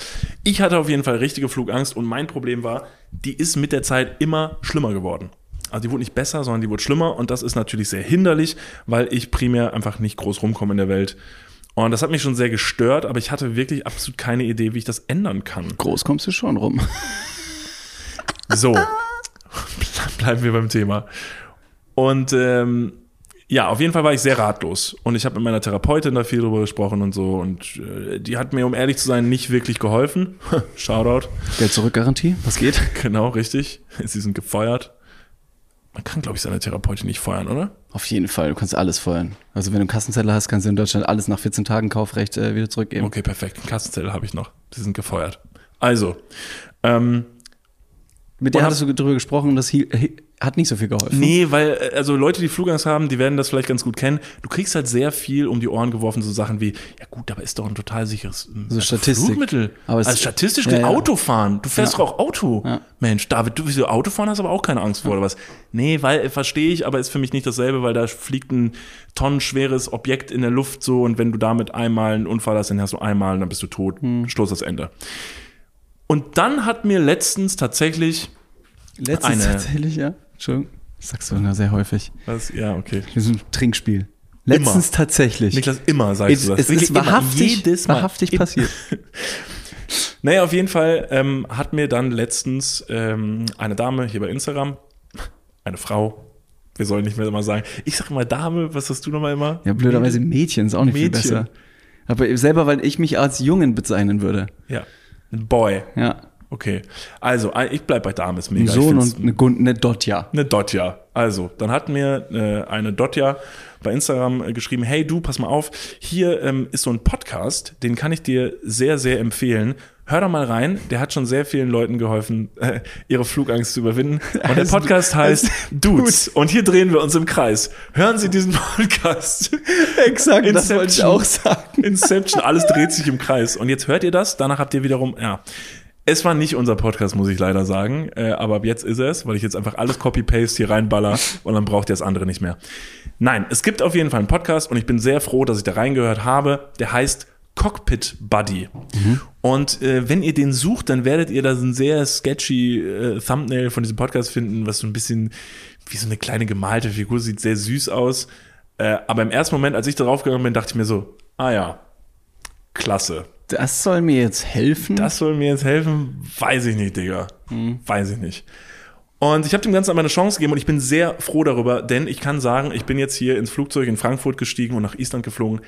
Ich hatte auf jeden Fall richtige Flugangst und mein Problem war, die ist mit der Zeit immer schlimmer geworden. Also die wurde nicht besser, sondern die wurde schlimmer und das ist natürlich sehr hinderlich, weil ich primär einfach nicht groß rumkomme in der Welt. Und das hat mich schon sehr gestört, aber ich hatte wirklich absolut keine Idee, wie ich das ändern kann. Groß kommst du schon rum. So, bleiben wir beim Thema. Und ähm, ja, auf jeden Fall war ich sehr ratlos. Und ich habe mit meiner Therapeutin da viel drüber gesprochen und so. Und äh, die hat mir, um ehrlich zu sein, nicht wirklich geholfen. Shoutout. Geld zurück Garantie. Was geht? Genau, richtig. Sie sind gefeuert. Man kann, glaube ich, seine Therapeutin nicht feuern, oder? Auf jeden Fall. Du kannst alles feuern. Also wenn du einen Kassenzettel hast, kannst du in Deutschland alles nach 14 Tagen Kaufrecht äh, wieder zurückgeben. Okay, perfekt. Einen Kassenzettel habe ich noch. Sie sind gefeuert. Also, ähm, Mit der Und hattest du darüber gesprochen, das hi- hi- hat nicht so viel geholfen. Nee, weil, äh, also Leute, die Flugangst haben, die werden das vielleicht ganz gut kennen. Du kriegst halt sehr viel um die Ohren geworfen, so Sachen wie, ja gut, aber ist doch ein total sicheres ähm, So Statistik. Flugmittel. Aber es- also statistisch Ja, ja. Autofahren. Du fährst Ja. doch auch Auto. Ja. Mensch, David, du wieso Autofahren hast aber auch keine Angst vor, oder was? Nee, weil, äh, verstehe ich, aber ist für mich nicht dasselbe, weil da fliegt ein tonnenschweres Objekt in der Luft so und wenn du damit einmal einen Unfall hast, dann hast du einmal und dann bist du tot. Hm. Stoß das Ende. Und dann hat mir letztens tatsächlich, Letztens Eine- tatsächlich, ja. Entschuldigung. Das sagst du immer sehr häufig. was, ja, okay. Wir sind ein Trinkspiel. Letztens tatsächlich. Niklas, immer sagst es, du das. es Wirklich ist wahrhaftig, Immer, jedes Mal. wahrhaftig Immer. passiert. Naja, auf jeden Fall ähm, hat mir dann letztens ähm, eine Dame hier bei Instagram, eine Frau, wir sollen nicht mehr immer sagen, ich sag mal Dame, was hast du nochmal immer? Ja, blöderweise Mädchen ist auch nicht viel Mädchen. besser. Aber selber, weil ich mich als Jungen bezeichnen würde. Ja, ein Boy. Ja. Okay, also ein- ich bleib bei Dame, ist Ein mega. Ich Sohn und eine, Gun eine Dotja. Eine Dotja. Also, dann hat mir äh, eine Dotja bei Instagram äh, geschrieben, hey du, pass mal auf, hier ähm, ist so ein Podcast, den kann ich dir sehr, sehr empfehlen. Hör da mal rein, der hat schon sehr vielen Leuten geholfen, äh, ihre Flugangst zu überwinden. Und der Podcast heißt Dudes. Und hier drehen wir uns im Kreis. Hören Sie diesen Podcast. Exakt, das wollte ich Inception. auch sagen. Inception, alles dreht sich im Kreis. Und jetzt hört ihr das, danach habt ihr wiederum, ja. Es war nicht unser Podcast, muss ich leider sagen, äh, aber ab jetzt ist es, weil ich jetzt einfach alles Copy-Paste hier reinballer und dann braucht ihr das andere nicht mehr. Nein, es gibt auf jeden Fall einen Podcast und ich bin sehr froh, dass ich da reingehört habe. Der heißt Cockpit Buddy. Und äh, wenn ihr den sucht, dann werdet ihr da so ein sehr sketchy äh, Thumbnail von diesem Podcast finden, was so ein bisschen wie so eine kleine gemalte Figur sieht, sehr süß aus. Äh, aber im ersten Moment, als ich darauf gegangen bin, dachte ich mir so, ah ja, klasse. Das soll mir jetzt helfen. Das soll mir jetzt helfen? Weiß ich nicht, Digga. Weiß ich nicht. Und ich habe dem Ganzen aber eine Chance gegeben und ich bin sehr froh darüber, denn ich kann sagen, ich bin jetzt hier ins Flugzeug in Frankfurt gestiegen und nach Island geflogen.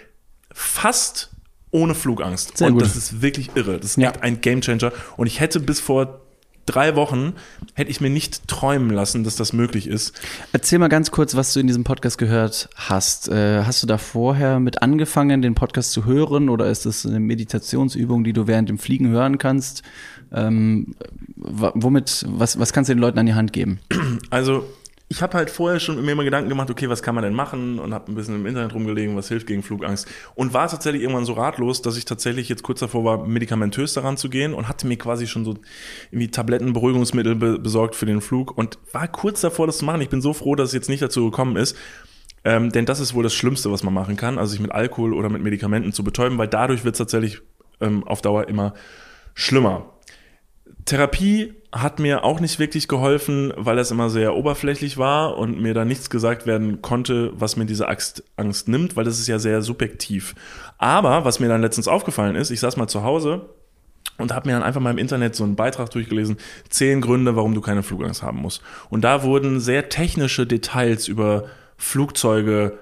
Fast ohne Flugangst. Sehr und gut. das ist wirklich irre. Das ist Ja. echt ein Gamechanger. Und ich hätte bis vor drei Wochen, hätte ich mir nicht träumen lassen, dass das möglich ist. Erzähl mal ganz kurz, was du in diesem Podcast gehört hast. Äh, hast du da vorher mit angefangen, den Podcast zu hören oder ist das eine Meditationsübung, die du während dem Fliegen hören kannst? Ähm, womit, was, was kannst du den Leuten an die Hand geben? Also, ich habe halt vorher schon mir immer Gedanken gemacht, okay, was kann man denn machen? Und habe ein bisschen im Internet rumgelegen, was hilft gegen Flugangst. Und war tatsächlich irgendwann so ratlos, dass ich tatsächlich jetzt kurz davor war, medikamentös daran zu gehen und hatte mir quasi schon so irgendwie Tabletten, Beruhigungsmittel be besorgt für den Flug und war kurz davor, das zu machen. Ich bin so froh, dass es jetzt nicht dazu gekommen ist. Ähm, denn das ist wohl das Schlimmste, was man machen kann, also sich mit Alkohol oder mit Medikamenten zu betäuben, weil dadurch wird es tatsächlich ähm, auf Dauer immer schlimmer. Therapie hat mir auch nicht wirklich geholfen, weil das immer sehr oberflächlich war und mir da nichts gesagt werden konnte, was mir diese Angst, Angst nimmt, weil das ist ja sehr subjektiv. Aber was mir dann letztens aufgefallen ist, ich saß mal zu Hause und habe mir dann einfach mal im Internet so einen Beitrag durchgelesen, zehn Gründe, warum du keine Flugangst haben musst. Und da wurden sehr technische Details über Flugzeuge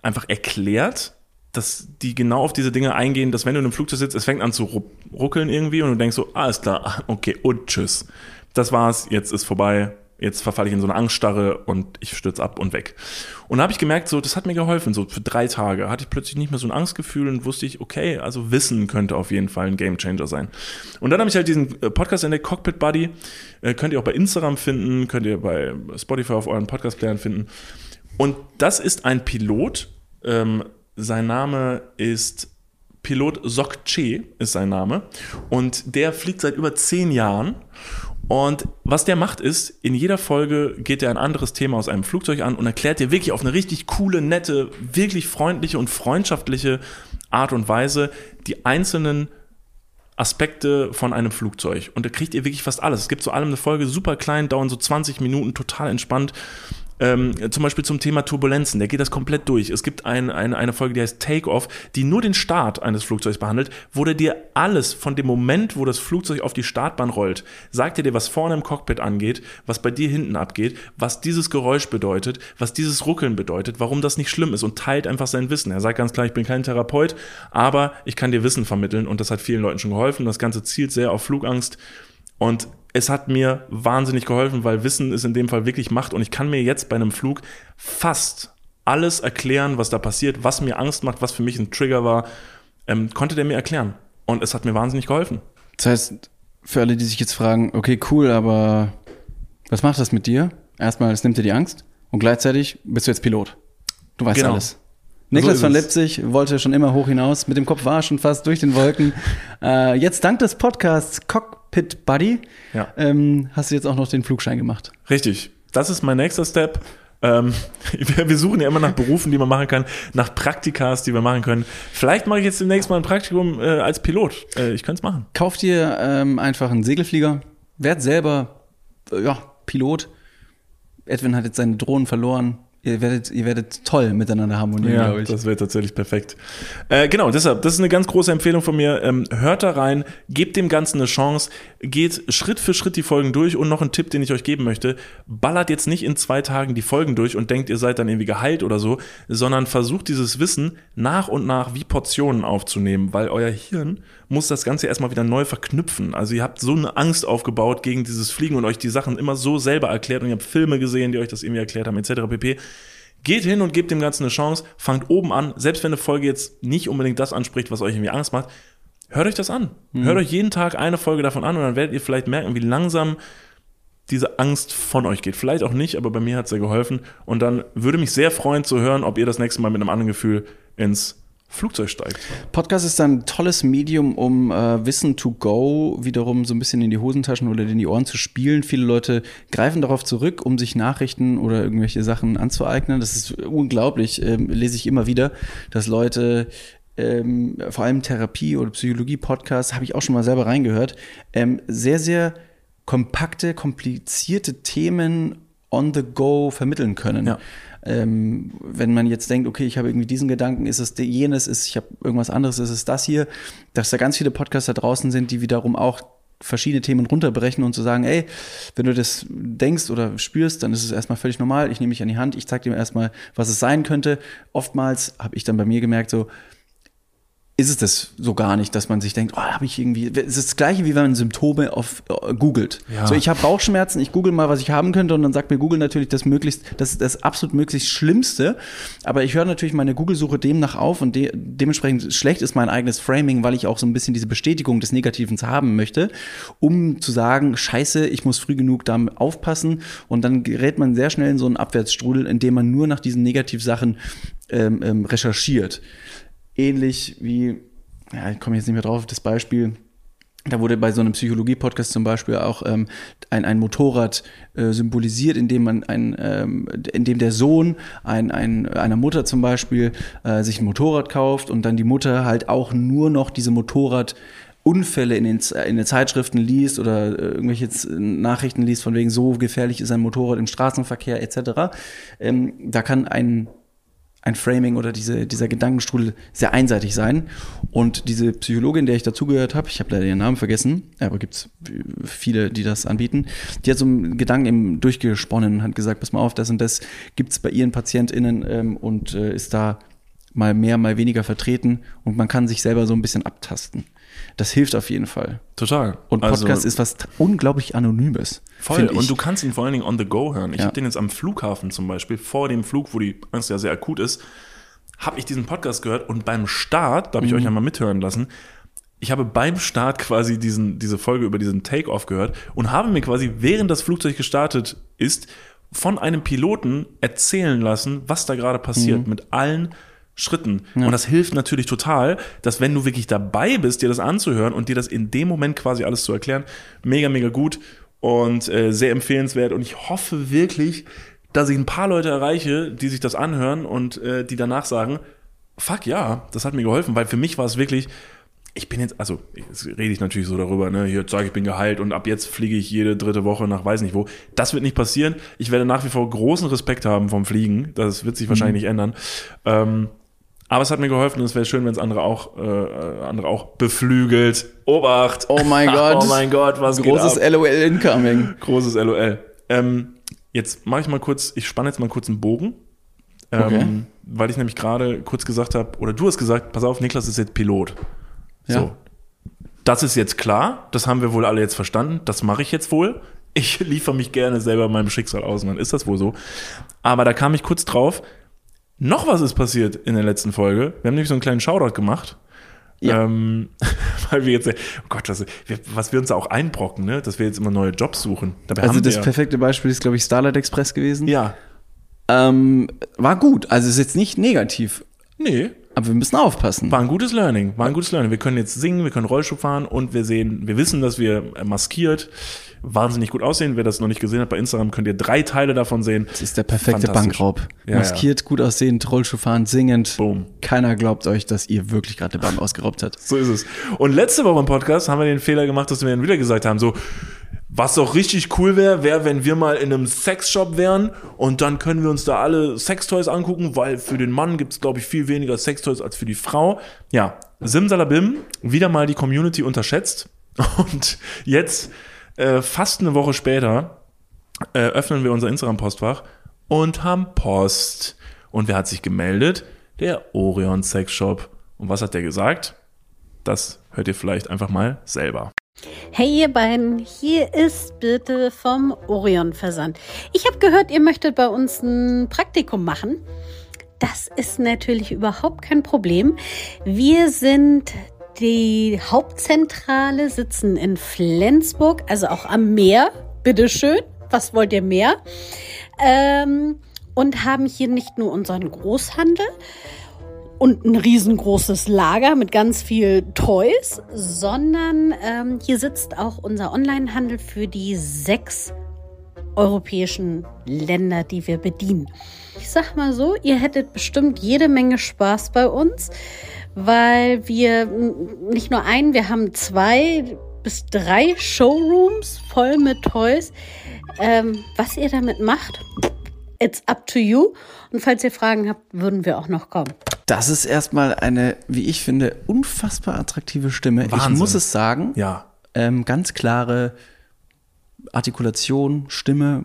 einfach erklärt, dass die genau auf diese Dinge eingehen, dass wenn du in einem Flugzeug sitzt, es fängt an zu ru- ruckeln irgendwie und du denkst so, alles klar, okay, und tschüss. Das war's, jetzt ist vorbei, jetzt verfalle ich in so eine Angststarre und ich stürze ab und weg. Und da habe ich gemerkt, so, das hat mir geholfen, so für drei Tage hatte ich plötzlich nicht mehr so ein Angstgefühl und wusste ich, okay, also Wissen könnte auf jeden Fall ein Gamechanger sein. Und dann habe ich halt diesen äh, Podcast entdeckt, Cockpit Buddy, äh, könnt ihr auch bei Instagram finden, könnt ihr bei Spotify auf euren Podcast-Playern finden. Und das ist ein Pilot, ähm, sein Name ist Pilot Sokche ist sein Name und der fliegt seit über zehn Jahren und was der macht ist, in jeder Folge geht er ein anderes Thema aus einem Flugzeug an und erklärt dir wirklich auf eine richtig coole, nette, wirklich freundliche und freundschaftliche Art und Weise die einzelnen Aspekte von einem Flugzeug. Und da kriegt ihr wirklich fast alles. Es gibt zu allem eine Folge, super klein, dauern so 20 Minuten, total entspannt. Ähm, zum Beispiel zum Thema Turbulenzen, der geht das komplett durch. Es gibt ein, ein, eine Folge, die heißt Take-Off, die nur den Start eines Flugzeugs behandelt, wo der dir alles von dem Moment, wo das Flugzeug auf die Startbahn rollt, sagt er dir, was vorne im Cockpit angeht, was bei dir hinten abgeht, was dieses Geräusch bedeutet, was dieses Ruckeln bedeutet, warum das nicht schlimm ist und teilt einfach sein Wissen. Er sagt ganz klar, ich bin kein Therapeut, aber ich kann dir Wissen vermitteln und das hat vielen Leuten schon geholfen. Das Ganze zielt sehr auf Flugangst und es hat mir wahnsinnig geholfen, weil Wissen ist in dem Fall wirklich Macht und ich kann mir jetzt bei einem Flug fast alles erklären, was da passiert, was mir Angst macht, was für mich ein Trigger war, ähm, konnte der mir erklären. Und es hat mir wahnsinnig geholfen. Das heißt, für alle, die sich jetzt fragen, okay, cool, aber was macht das mit dir? Erstmal, es nimmt dir die Angst und gleichzeitig bist du jetzt Pilot. Du weißt Genau. alles. Niklas ist von. Leipzig wollte schon immer hoch hinaus. Mit dem Kopf war er schon fast durch den Wolken. äh, jetzt dank des Podcasts Cockpit Buddy Ja. ähm, hast du jetzt auch noch den Flugschein gemacht. Richtig. Das ist mein nächster Step. Ähm, wir, wir suchen ja immer nach Berufen, die man machen kann, nach Praktikas, die wir machen können. Vielleicht mache ich jetzt demnächst mal ein Praktikum äh, als Pilot. Äh, ich könnte es machen. Kauf dir ähm, einfach einen Segelflieger, werd selber äh, ja, Pilot. Edwin hat jetzt seine Drohnen verloren. Ihr werdet, ihr werdet toll miteinander harmonieren, Ja, glaube ich. das wäre tatsächlich perfekt. Äh, genau, deshalb, das ist eine ganz große Empfehlung von mir. Ähm, hört da rein, gebt dem Ganzen eine Chance, geht Schritt für Schritt die Folgen durch und noch ein Tipp, den ich euch geben möchte. Ballert jetzt nicht in zwei Tagen die Folgen durch und denkt, ihr seid dann irgendwie geheilt oder so, sondern versucht dieses Wissen nach und nach wie Portionen aufzunehmen, weil euer Hirn muss das Ganze erstmal wieder neu verknüpfen. Also ihr habt so eine Angst aufgebaut gegen dieses Fliegen und euch die Sachen immer so selber erklärt und ihr habt Filme gesehen, die euch das irgendwie erklärt haben, etc. pp. Geht hin und gebt dem Ganzen eine Chance, fangt oben an, selbst wenn eine Folge jetzt nicht unbedingt das anspricht, was euch irgendwie Angst macht, hört euch das an. Hört euch jeden Tag eine Folge davon an und dann werdet ihr vielleicht merken, wie langsam diese Angst von euch geht. Vielleicht auch nicht, aber bei mir hat es ja geholfen. Und dann würde mich sehr freuen zu hören, ob ihr das nächste Mal mit einem anderen Gefühl ins Flugzeug steigt. Podcast ist ein tolles Medium, um äh, Wissen to go wiederum so ein bisschen in die Hosentaschen oder in die Ohren zu spielen. Viele Leute greifen darauf zurück, um sich Nachrichten oder irgendwelche Sachen anzueignen. Das ist unglaublich, ähm, lese ich immer wieder, dass Leute ähm, vor allem Therapie- oder Psychologie-Podcasts, habe ich auch schon mal selber reingehört, ähm, sehr, sehr kompakte, komplizierte Themen on the go vermitteln können. Ja. Ähm, wenn man jetzt denkt, okay, ich habe irgendwie diesen Gedanken, ist es jenes, ist ich habe irgendwas anderes, ist es das hier, dass da ganz viele Podcasts da draußen sind, die wiederum auch verschiedene Themen runterbrechen und zu sagen, ey, wenn du das denkst oder spürst, dann ist es erstmal völlig normal. Ich nehme dich an die Hand, ich zeige dir erstmal, was es sein könnte. Oftmals habe ich dann bei mir gemerkt, so, ist es das so gar nicht, dass man sich denkt, oh, habe ich irgendwie. Es ist das gleiche, wie wenn man Symptome auf äh, googelt. Ja. So, ich habe Bauchschmerzen, ich google mal, was ich haben könnte, und dann sagt mir Google natürlich das möglichst, das ist das absolut möglichst Schlimmste. Aber ich höre natürlich meine Google-Suche demnach auf und de dementsprechend schlecht ist mein eigenes Framing, weil ich auch so ein bisschen diese Bestätigung des Negativen haben möchte, um zu sagen, scheiße, ich muss früh genug da aufpassen. Und dann gerät man sehr schnell in so einen Abwärtsstrudel, in dem man nur nach diesen Negativsachen ähm, ähm, recherchiert ähnlich wie, ja, ich komme jetzt nicht mehr drauf, das Beispiel, da wurde bei so einem Psychologie-Podcast zum Beispiel auch ähm, ein, ein Motorrad äh, symbolisiert, indem man ein, ähm, indem der Sohn ein, ein, einer Mutter zum Beispiel äh, sich ein Motorrad kauft und dann die Mutter halt auch nur noch diese Motorrad Unfälle in den, in den Zeitschriften liest oder äh, irgendwelche Nachrichten liest, von wegen so gefährlich ist ein Motorrad im Straßenverkehr etc. Ähm, da kann ein ein Framing oder diese, dieser Gedankenstrudel sehr einseitig sein. Und diese Psychologin, der ich dazugehört habe, ich habe leider ihren Namen vergessen, aber gibt's viele, die das anbieten, die hat so einen Gedanken eben durchgesponnen und hat gesagt, pass mal auf, das und das gibt's bei ihren PatientInnen ähm, und äh, ist da mal mehr, mal weniger vertreten und man kann sich selber so ein bisschen abtasten. Das hilft auf jeden Fall. Total. Und Podcast Also- ist was unglaublich Anonymes. Voll. Und du kannst ihn vor allen Dingen on the go hören. Ich Ja. habe den jetzt am Flughafen zum Beispiel, vor dem Flug, wo die Angst ja sehr akut ist, habe ich diesen Podcast gehört und beim Start, da habe ich euch ja mal mithören lassen, ich habe beim Start quasi diesen, diese Folge über diesen Take-Off gehört und habe mir quasi, während das Flugzeug gestartet ist, von einem Piloten erzählen lassen, was da gerade passiert, mit allen Schritten. Und das hilft natürlich total, dass wenn du wirklich dabei bist, dir das anzuhören und dir das in dem Moment quasi alles zu erklären, mega, mega gut und äh, sehr empfehlenswert. Und ich hoffe wirklich, dass ich ein paar Leute erreiche, die sich das anhören und äh, die danach sagen, fuck ja, das hat mir geholfen, weil für mich war es wirklich, ich bin jetzt, also jetzt rede ich natürlich so darüber, ne, hier sage ich bin geheilt und ab jetzt fliege ich jede dritte Woche nach weiß nicht wo. Das wird nicht passieren. Ich werde nach wie vor großen Respekt haben vom Fliegen. Das wird sich wahrscheinlich nicht ändern. Ähm, aber es hat mir geholfen und es wäre schön, wenn es andere auch, äh, andere auch beflügelt. Obacht! Oh mein Gott. oh mein Gott, was Großes geht ab? LOL incoming. Großes LOL. Ähm, jetzt mache ich mal kurz, ich spanne jetzt mal kurz einen Bogen. Ähm, Okay. Weil ich nämlich gerade kurz gesagt habe, oder du hast gesagt, pass auf, Niklas ist jetzt Pilot. Ja. So. Das ist jetzt klar, das haben wir wohl alle jetzt verstanden, das mache ich jetzt wohl. Ich liefere mich gerne selber meinem Schicksal aus, und dann ist das wohl so. Aber da kam ich kurz drauf, noch was ist passiert in der letzten Folge. Wir haben nämlich so einen kleinen Shoutout gemacht Ja. Ähm, weil wir jetzt, oh Gott, was wir, was wir uns auch einbrocken, ne? dass wir jetzt immer neue Jobs suchen. Dabei Also das perfekte Beispiel ist, glaube ich, Starlight Express gewesen. Ja. Ähm, war gut. Also ist jetzt nicht negativ. Nee, Aber wir müssen aufpassen. war ein gutes Learning. War ein gutes Learning. Wir können jetzt singen, wir können Rollschuh fahren und wir sehen, wir wissen, dass wir maskiert wahnsinnig gut aussehen. Wer das noch nicht gesehen hat, bei Instagram könnt ihr drei Teile davon sehen. Das ist der perfekte. Bankraub. Ja, Maskiert, gut aussehend, Rollschuh fahren, singend. Boom. Keiner glaubt euch, dass ihr wirklich gerade eine Bank ausgeraubt habt. So ist es. Und letzte Woche im Podcast haben wir den Fehler gemacht, dass wir dann wieder gesagt haben, so, was doch richtig cool wäre, wäre, wenn wir mal in einem Sexshop wären und dann können wir uns da alle Sextoys angucken, weil für den Mann gibt es, glaube ich, viel weniger Sextoys als für die Frau. Ja, Simsalabim, wieder mal die Community unterschätzt. Und jetzt, äh, fast eine Woche später, äh, öffnen wir unser Instagram-Postfach und haben Post. Und wer hat sich gemeldet? Der Orion Sex Shop. Und was hat der gesagt? Das hört ihr vielleicht einfach mal selber. Hey ihr beiden, hier ist Birte vom Orion Versand. Ich habe gehört, ihr möchtet bei uns ein Praktikum machen. Das ist natürlich überhaupt kein Problem. Wir sind die Hauptzentrale, sitzen in Flensburg, also auch am Meer. Bitteschön, was wollt ihr mehr? Ähm, und haben hier nicht nur unseren Großhandel, und ein riesengroßes Lager mit ganz viel Toys, sondern ähm, hier sitzt auch unser Onlinehandel für die sechs europäischen Länder, die wir bedienen. Ich sag mal so, ihr hättet bestimmt jede Menge Spaß bei uns, weil wir nicht nur einen, wir haben zwei bis drei Showrooms voll mit Toys. Ähm, was ihr damit macht, it's up to you. Und falls ihr Fragen habt, würden wir auch noch kommen. Das ist erstmal eine, wie ich finde, unfassbar attraktive Stimme. Wahnsinn. Ich muss es sagen. Ja. Ähm, ganz klare Artikulation, Stimme,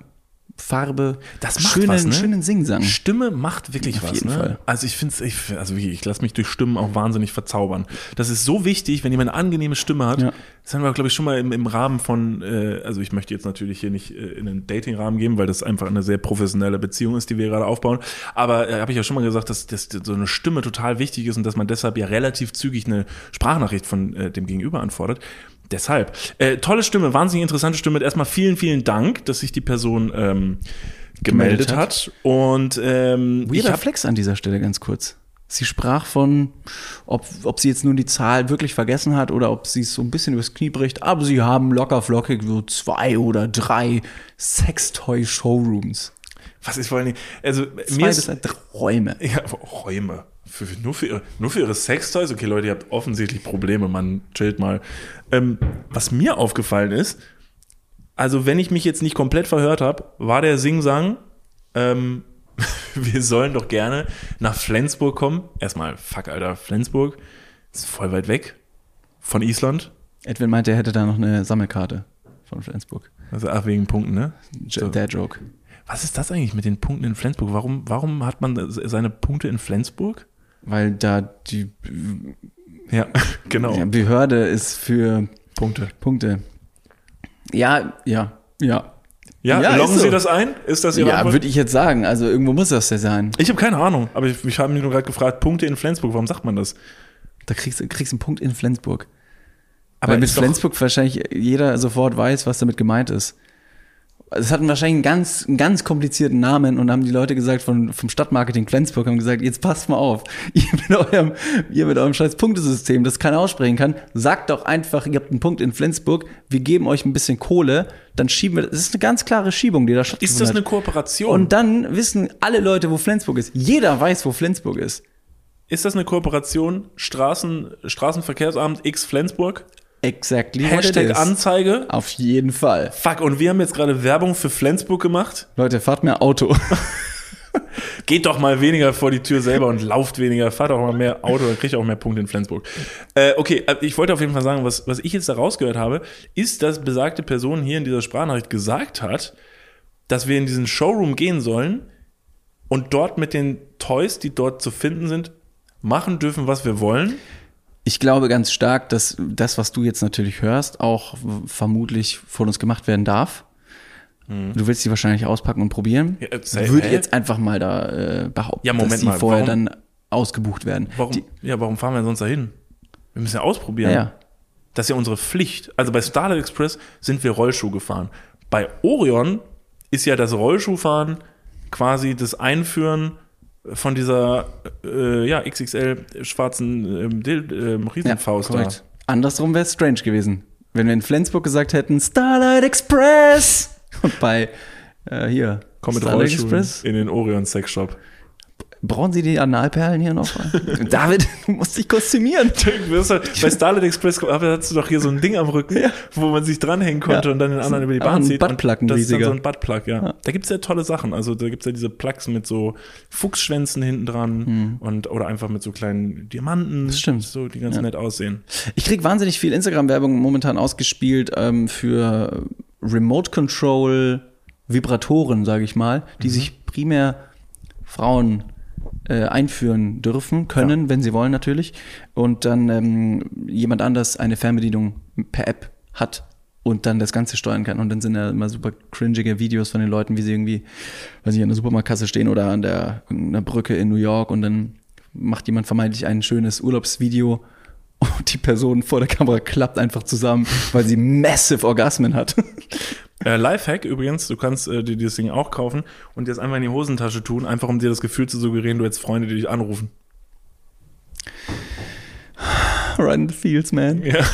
Farbe. Das macht schönen, was, ne? schönen Singsang. Stimme macht wirklich Auf was. jeden ne? Fall. Also ich finde es, ich, also ich lasse mich durch Stimmen auch wahnsinnig verzaubern. Das ist so wichtig, wenn jemand eine angenehme Stimme hat. Ja. Das haben wir, glaube ich, schon mal im, im Rahmen von, äh, also ich möchte jetzt natürlich hier nicht äh, in einen Dating-Rahmen geben, weil das einfach eine sehr professionelle Beziehung ist, die wir gerade aufbauen. Aber äh, habe ich ja schon mal gesagt, dass, dass so eine Stimme total wichtig ist und dass man deshalb ja relativ zügig eine Sprachnachricht von äh, dem Gegenüber anfordert. Deshalb, äh, tolle Stimme, wahnsinnig interessante Stimme. Erstmal vielen, vielen Dank, dass sich die Person ähm, gemeldet, Gemeldet hat. hat. Und ähm, Weirder hab, Flex an dieser Stelle ganz kurz. Sie sprach von, ob, ob sie jetzt nur die Zahl wirklich vergessen hat oder ob sie es so ein bisschen übers Knie bricht. Aber sie haben locker flockig so zwei oder drei Sextoy-Showrooms. was ist vor allen Dingen, also Zwei mir bis ist, Räume. ja, Räume. Für, nur, für ihre, nur für ihre Sextoys? Okay, Leute, ihr habt offensichtlich Probleme, man chillt mal. Ähm, was mir aufgefallen ist, also wenn ich mich jetzt nicht komplett verhört habe, war der Singsang, ähm, wir sollen doch gerne nach Flensburg kommen. Erstmal, fuck, Alter, Flensburg ist voll weit weg von Island. Edwin meinte, er hätte da noch eine Sammelkarte von Flensburg. Also, ach, wegen Punkten, ne? So. Der Joke. Was ist das eigentlich mit den Punkten in Flensburg? Warum, warum hat man seine Punkte in Flensburg? Weil da die Ja, genau. ja, Behörde ist für Punkte. Punkte. Ja, ja, ja. Ja, Ja, loggen so. Sie das ein? Ist das Ihre Ja, würde ich jetzt sagen. Also irgendwo muss das ja sein. Ich habe keine Ahnung, aber ich, ich habe mich nur gerade gefragt, Punkte in Flensburg, warum sagt man das? Da kriegst du kriegst einen Punkt in Flensburg. Aber Weil mit Flensburg wahrscheinlich jeder sofort weiß, was damit gemeint ist. Es hatten wahrscheinlich einen ganz, einen ganz komplizierten Namen und haben die Leute gesagt von, vom Stadtmarketing Flensburg, haben gesagt, jetzt passt mal auf. Ihr mit eurem, ihr mit eurem scheiß Punktesystem, das keiner aussprechen kann, sagt doch einfach, ihr habt einen Punkt in Flensburg, wir geben euch ein bisschen Kohle, dann schieben wir, das ist eine ganz klare Schiebung, die da stattfindet. Ist das eine Kooperation? Und dann wissen alle Leute, wo Flensburg ist. Jeder weiß, wo Flensburg ist. ist das eine Kooperation? Straßen, Straßenverkehrsamt X Flensburg? Exactly Hashtag. Anzeige? Auf jeden Fall. Fuck, und wir haben jetzt gerade Werbung für Flensburg gemacht. Leute, fahrt mehr Auto. Geht doch mal weniger vor die Tür selber und lauft weniger, fahrt auch mal mehr Auto, dann kriegt ihr auch mehr Punkte in Flensburg. Äh, okay, äh, ich wollte auf jeden Fall sagen, was, was ich jetzt da rausgehört habe, ist, dass besagte Person hier in dieser Sprachnachricht gesagt hat, dass wir in diesen Showroom gehen sollen und dort mit den Toys, die dort zu finden sind, machen dürfen, was wir wollen. Ich glaube ganz stark, dass das, was du jetzt natürlich hörst, auch vermutlich von uns gemacht werden darf. Du willst sie wahrscheinlich auspacken und probieren. Ja, äh, safe, Würde jetzt einfach mal da äh, behaupten, Ja, Moment dass die mal, vorher warum- dann ausgebucht werden. Warum, Die, ja, warum fahren wir sonst dahin? Wir müssen ja ausprobieren. Ja. Das ist ja unsere Pflicht. Also bei Starlight Express sind wir Rollschuh gefahren. Bei Orion ist ja das Rollschuhfahren quasi das Einführen von dieser äh, ja, XXL schwarzen ähm, ähm, Riesenfaust korrekt. Andersrum wäre es strange gewesen. Wenn wir in Flensburg gesagt hätten, Starlight Express! Und bei, äh, hier, Komm mit Starlight Rollschuhen in den Orion Sex Shop. Brauchen Sie die Analperlen hier noch? David, du musst dich kostümieren. Halt- Bei Starlight Express hast du doch hier so ein Ding am Rücken, wo man sich dranhängen konnte Ja. und dann den anderen über die Ah, Bahn zieht. Buttplug, ein das ist dann riesiger. so ein Buttplug, ja. Da gibt es ja tolle Sachen. Also da gibt es ja diese Plugs mit so Fuchsschwänzen hinten dran und oder einfach mit so kleinen Diamanten. Das stimmt. So, die ganz nett aussehen. Ich krieg wahnsinnig viel Instagram-Werbung momentan ausgespielt ähm, für Remote Control Vibratoren, sage ich mal, die sich primär Frauen äh, einführen dürfen, können, wenn sie wollen natürlich. Und dann ähm, jemand anders eine Fernbedienung per App hat und dann das Ganze steuern kann. Und dann sind da immer super cringige Videos von den Leuten, wie sie irgendwie, weiß ich, an der Supermarktkasse stehen oder an der einer Brücke in New York und dann macht jemand vermeintlich ein schönes Urlaubsvideo und die Person vor der Kamera klappt einfach zusammen, weil sie massive Orgasmen hat. Äh, Lifehack übrigens, du kannst äh, dir dieses Ding auch kaufen und dir das einfach in die Hosentasche tun, einfach um dir das Gefühl zu suggerieren, du hättest Freunde, die dich anrufen. right in the fields, man. Ja.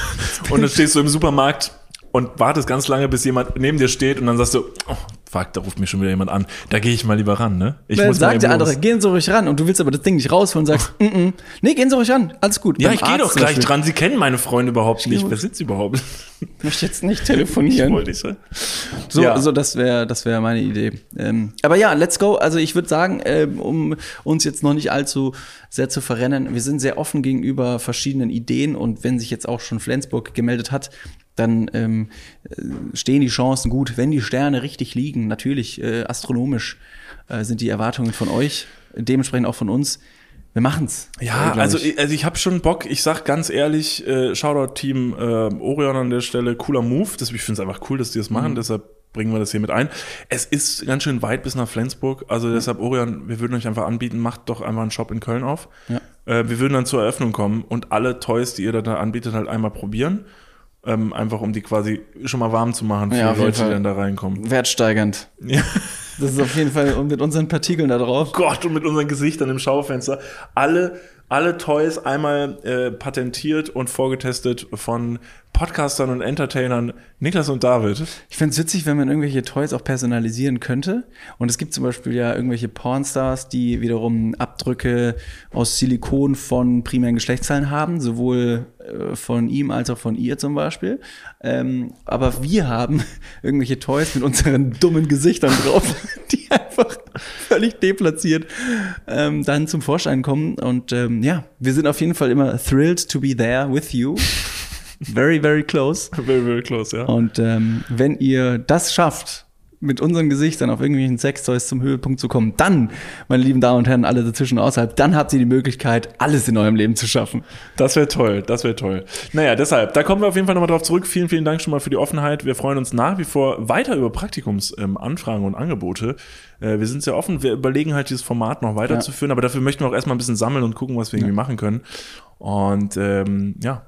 Und dann stehst du im Supermarkt und wartest ganz lange, bis jemand neben dir steht und dann sagst du, oh, fuck, da ruft mich schon wieder jemand an. Da gehe ich mal lieber ran, ne? Ich Dann mal sagt der eben andere, los. gehen Sie ruhig ran und du willst aber das Ding nicht rausholen und sagst, mm -mm. nee, gehen Sie ruhig ran, alles gut. Ja, Beim ich gehe doch gleich dran. Sie kennen meine Freunde überhaupt nicht. ruhig. Wer sind sie überhaupt? Ich möchte jetzt nicht telefonieren. Wollte ich sagen. So, Ja. so das wäre das wäre meine Idee. Ähm, aber ja, let's go. Also ich würde sagen, ähm, um uns jetzt noch nicht allzu sehr zu verrennen, wir sind sehr offen gegenüber verschiedenen Ideen und wenn sich jetzt auch schon Flensburg gemeldet hat, dann ähm, äh, stehen die Chancen gut, wenn die Sterne richtig liegen. Natürlich äh, astronomisch äh, sind die Erwartungen von euch, dementsprechend auch von uns. Wir machen's. Ja, äh, also ich. also ich habe schon Bock. Ich sag ganz ehrlich, äh, Shoutout-Team äh, Orion an der Stelle, cooler Move. Das, ich finde es einfach cool, dass die das machen. Mhm. Deshalb bringen wir das hier mit ein. Es ist ganz schön weit bis nach Flensburg. Also Mhm. deshalb, Orion, wir würden euch einfach anbieten, macht doch einfach einen Shop in Köln auf. Ja. Äh, wir würden dann zur Eröffnung kommen und alle Toys, die ihr da, da anbietet, halt einmal probieren. Ähm, einfach um die quasi schon mal warm zu machen für Ja, die Leute, die dann da reinkommen. wertsteigernd. Ja. Das ist auf jeden Fall mit unseren Partikeln da drauf. Gott, und mit unseren Gesichtern im Schaufenster. Alle, alle Toys einmal äh, patentiert und vorgetestet von Podcastern und Entertainern Niklas und David. Ich find's witzig, wenn man irgendwelche Toys auch personalisieren könnte. Und es gibt zum Beispiel ja irgendwelche Pornstars, die wiederum Abdrücke aus Silikon von primären Geschlechtsteilen haben, sowohl äh, von ihm als auch von ihr zum Beispiel. Ähm, aber wir haben irgendwelche Toys mit unseren dummen Gesichtern drauf, die einfach völlig deplatziert ähm, dann zum Vorschein kommen. Und ähm, ja, wir sind auf jeden Fall immer thrilled to be there with you. Very, very close. Very, very close, ja. Und ähm, wenn ihr das schafft, mit unseren Gesichtern auf irgendwelchen Sextoys zum Höhepunkt zu kommen, dann, meine lieben Damen und Herren, alle dazwischen und außerhalb, dann habt ihr die Möglichkeit, alles in eurem Leben zu schaffen. Das wäre toll, das wäre toll. Naja, deshalb, da kommen wir auf jeden Fall nochmal drauf zurück. Vielen, vielen Dank schon mal für die Offenheit. Wir freuen uns nach wie vor weiter über Praktikumsanfragen ähm, und Angebote. Äh, wir sind sehr offen. Wir überlegen halt, dieses Format noch weiterzuführen, aber dafür möchten wir auch erstmal ein bisschen sammeln und gucken, was wir irgendwie machen können. Und ähm, ja,